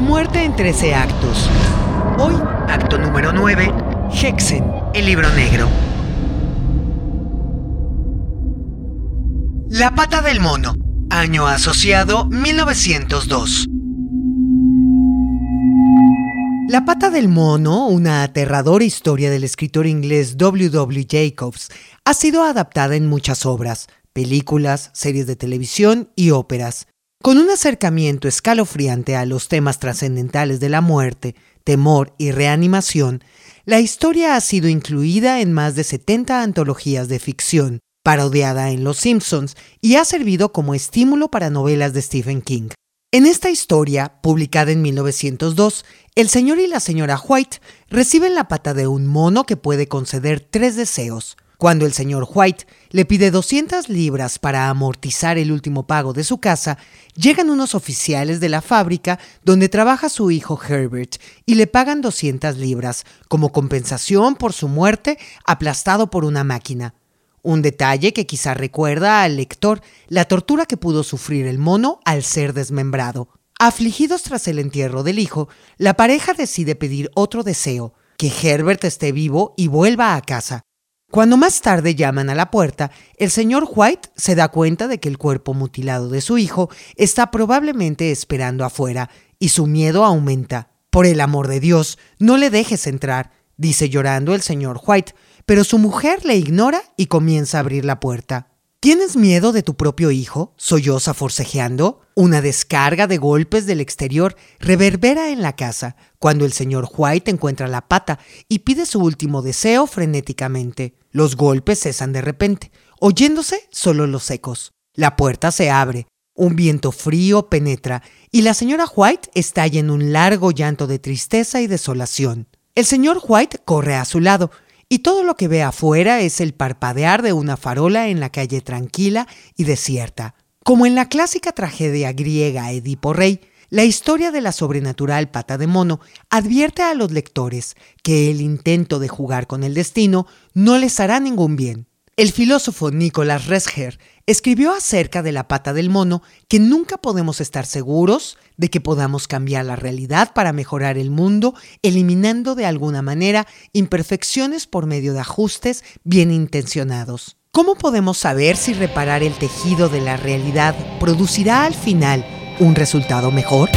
La muerte en 13 actos. Hoy, acto número 9, Hexen, el libro negro. La pata del mono. Año asociado 1902. La pata del mono, una aterradora historia del escritor inglés W. W. Jacobs, ha sido adaptada en muchas obras, películas, series de televisión y óperas. Con un acercamiento escalofriante a los temas trascendentales de la muerte, temor y reanimación, la historia ha sido incluida en más de 70 antologías de ficción, parodiada en Los Simpsons y ha servido como estímulo para novelas de Stephen King. En esta historia, publicada en 1902, el señor y la señora White reciben la pata de un mono que puede conceder tres deseos. Cuando el señor White le pide 200 libras para amortizar el último pago de su casa, llegan unos oficiales de la fábrica donde trabaja su hijo Herbert y le pagan 200 libras como compensación por su muerte aplastado por una máquina. Un detalle que quizá recuerda al lector la tortura que pudo sufrir el mono al ser desmembrado. Afligidos tras el entierro del hijo, la pareja decide pedir otro deseo, que Herbert esté vivo y vuelva a casa. Cuando más tarde llaman a la puerta, el señor White se da cuenta de que el cuerpo mutilado de su hijo está probablemente esperando afuera, y su miedo aumenta. Por el amor de Dios, no le dejes entrar, dice llorando el señor White, pero su mujer le ignora y comienza a abrir la puerta. ¿Tienes miedo de tu propio hijo? ¿Solloza forcejeando? Una descarga de golpes del exterior reverbera en la casa cuando el señor White encuentra la pata y pide su último deseo frenéticamente. Los golpes cesan de repente, oyéndose solo los ecos. La puerta se abre, un viento frío penetra y la señora White estalla en un largo llanto de tristeza y desolación. El señor White corre a su lado y todo lo que ve afuera es el parpadear de una farola en la calle tranquila y desierta. Como en la clásica tragedia griega Edipo Rey, la historia de la sobrenatural pata de mono advierte a los lectores que el intento de jugar con el destino no les hará ningún bien. El filósofo Nicolás Rescher escribió acerca de la pata del mono que nunca podemos estar seguros de que podamos cambiar la realidad para mejorar el mundo, eliminando de alguna manera imperfecciones por medio de ajustes bien intencionados. ¿Cómo podemos saber si reparar el tejido de la realidad producirá al final un resultado mejor?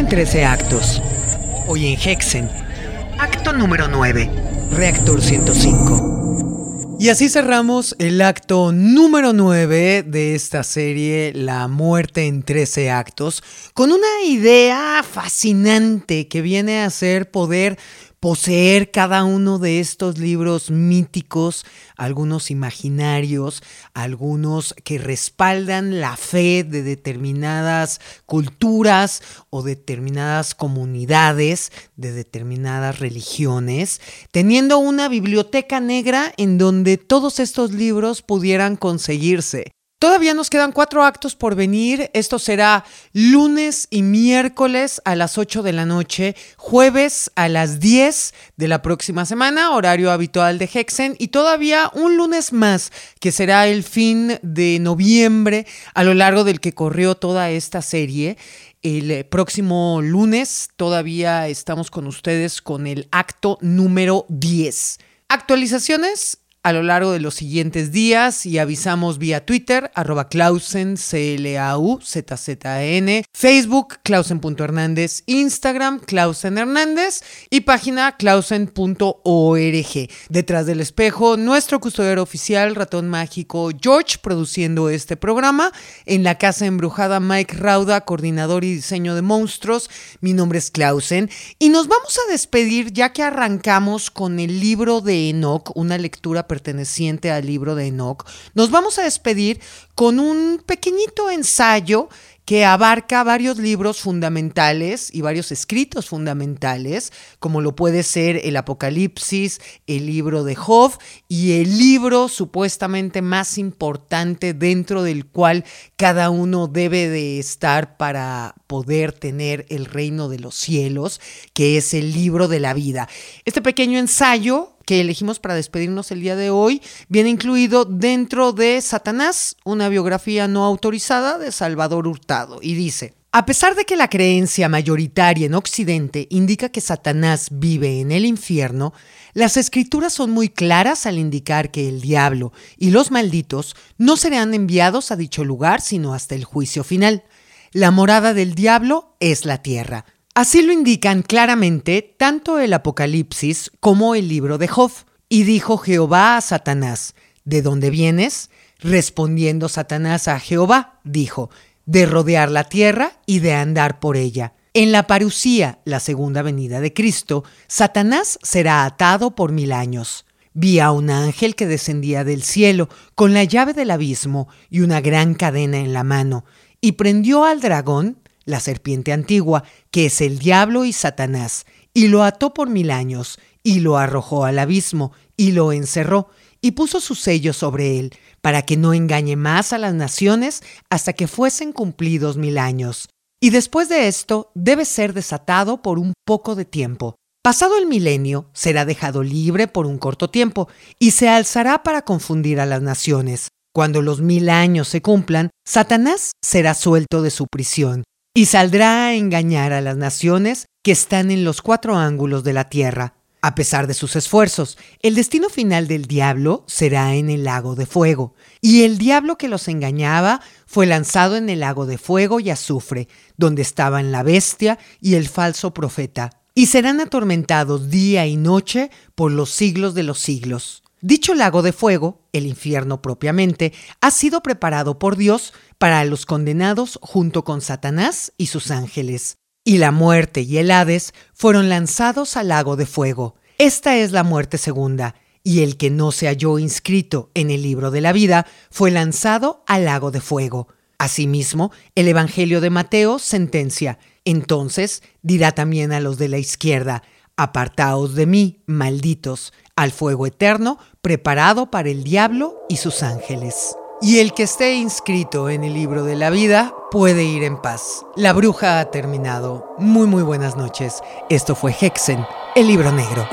En 13 actos. Hoy en Hexen. Acto número 9. Reactor 105. Y así cerramos el acto número 9 de esta serie, La muerte en 13 actos, con una idea fascinante que viene a ser poder poseer cada uno de estos libros míticos, algunos imaginarios, algunos que respaldan la fe de determinadas culturas o determinadas comunidades, de determinadas religiones, teniendo una biblioteca negra en donde todos estos libros pudieran conseguirse. Todavía nos quedan cuatro actos por venir. Esto será lunes y miércoles a las 8 de la noche, jueves a las 10 de la próxima semana, horario habitual de Hexen, y todavía un lunes más, que será el fin de noviembre, a lo largo del que corrió toda esta serie. El eh, próximo lunes todavía estamos con ustedes con el acto número 10. Actualizaciones a lo largo de los siguientes días y avisamos vía Twitter, arroba Clausen, C-L-A-U-Z-Z-N, Facebook, Clausen.hernández, Instagram, Clausen Hernández y página clausen.org. Detrás del espejo, nuestro custodiero oficial, ratón mágico George, produciendo este programa. En la casa embrujada, Mike Rauda, coordinador y diseño de monstruos. Mi nombre es Clausen y nos vamos a despedir ya que arrancamos con el libro de Enoch, una lectura perteneciente al libro de Enoch, nos vamos a despedir con un pequeñito ensayo que abarca varios libros fundamentales y varios escritos fundamentales, como lo puede ser el Apocalipsis, el libro de Job y el libro supuestamente más importante dentro del cual cada uno debe de estar para poder tener el reino de los cielos, que es el libro de la vida. Este pequeño ensayo que elegimos para despedirnos el día de hoy viene incluido dentro de Satanás, una biografía no autorizada de Salvador Hurtado, y dice, a pesar de que la creencia mayoritaria en Occidente indica que Satanás vive en el infierno, las escrituras son muy claras al indicar que el diablo y los malditos no serán enviados a dicho lugar sino hasta el juicio final. La morada del diablo es la tierra. Así lo indican claramente tanto el Apocalipsis como el libro de Job. Y dijo Jehová a Satanás, ¿de dónde vienes? Respondiendo Satanás a Jehová, dijo, de rodear la tierra y de andar por ella. En la parucía, la segunda venida de Cristo, Satanás será atado por mil años. Vi a un ángel que descendía del cielo con la llave del abismo y una gran cadena en la mano, y prendió al dragón, la serpiente antigua, que es el diablo y Satanás, y lo ató por mil años, y lo arrojó al abismo, y lo encerró, y puso su sello sobre él, para que no engañe más a las naciones hasta que fuesen cumplidos mil años. Y después de esto debe ser desatado por un poco de tiempo. Pasado el milenio, será dejado libre por un corto tiempo, y se alzará para confundir a las naciones. Cuando los mil años se cumplan, Satanás será suelto de su prisión, y saldrá a engañar a las naciones que están en los cuatro ángulos de la tierra. A pesar de sus esfuerzos, el destino final del diablo será en el lago de fuego, y el diablo que los engañaba fue lanzado en el lago de fuego y azufre, donde estaban la bestia y el falso profeta, y serán atormentados día y noche por los siglos de los siglos. Dicho lago de fuego, el infierno propiamente, ha sido preparado por Dios para los condenados junto con Satanás y sus ángeles. Y la muerte y el Hades fueron lanzados al lago de fuego. Esta es la muerte segunda, y el que no se halló inscrito en el libro de la vida fue lanzado al lago de fuego. Asimismo, el Evangelio de Mateo sentencia, entonces dirá también a los de la izquierda, apartaos de mí, malditos, al fuego eterno preparado para el diablo y sus ángeles. Y el que esté inscrito en el libro de la vida puede ir en paz. La bruja ha terminado. Muy muy buenas noches. Esto fue Hexen, el libro negro.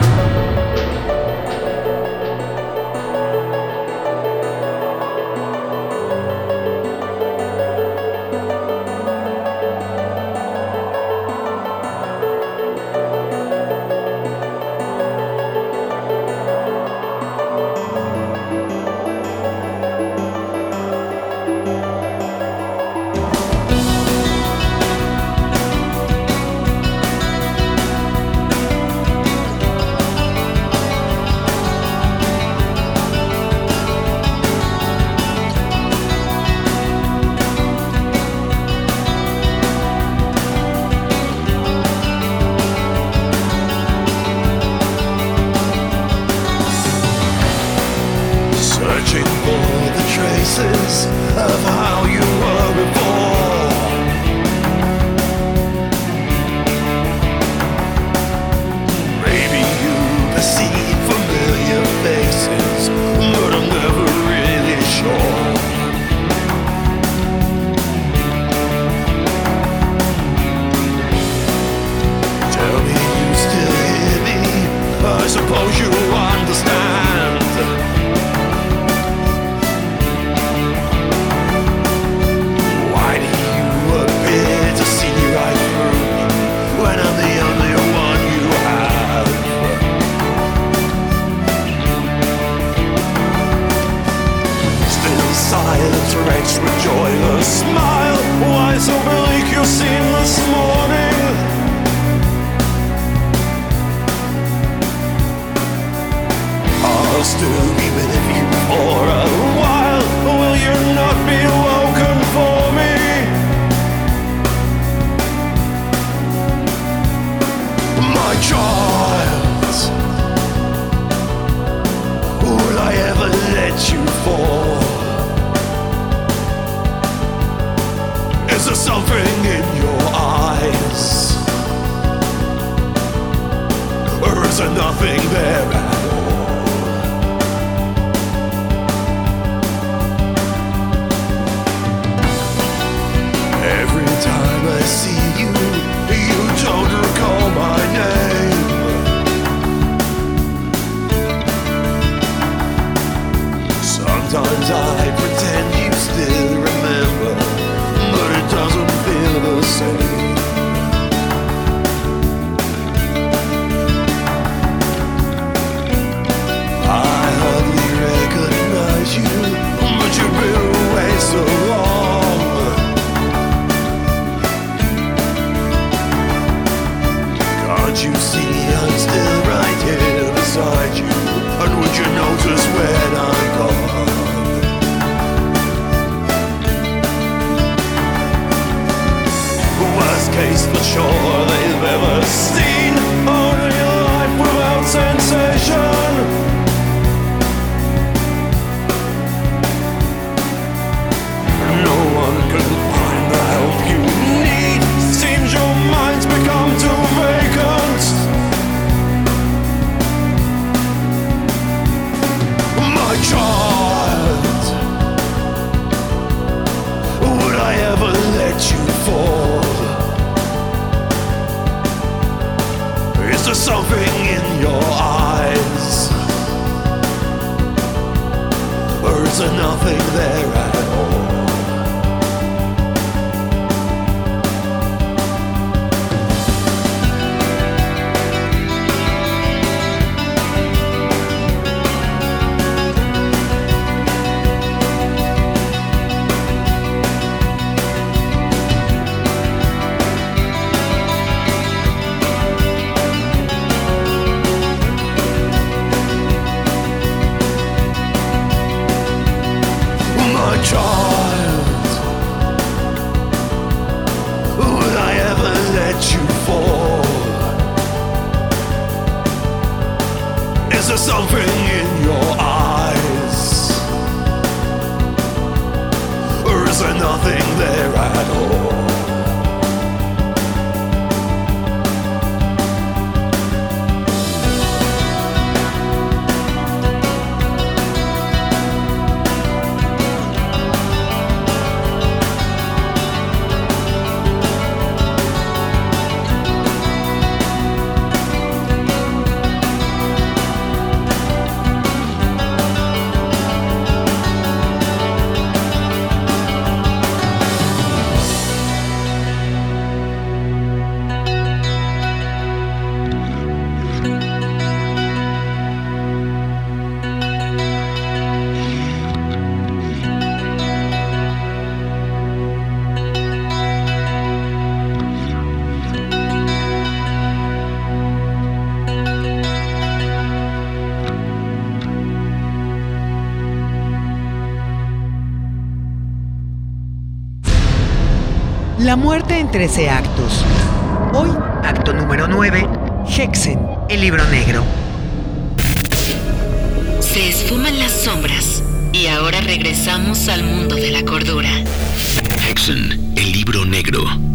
Muerte en 13 actos. Hoy, acto número 9, Hexen, el libro negro. Se esfuman las sombras y ahora regresamos al mundo de la cordura. Hexen, el libro negro.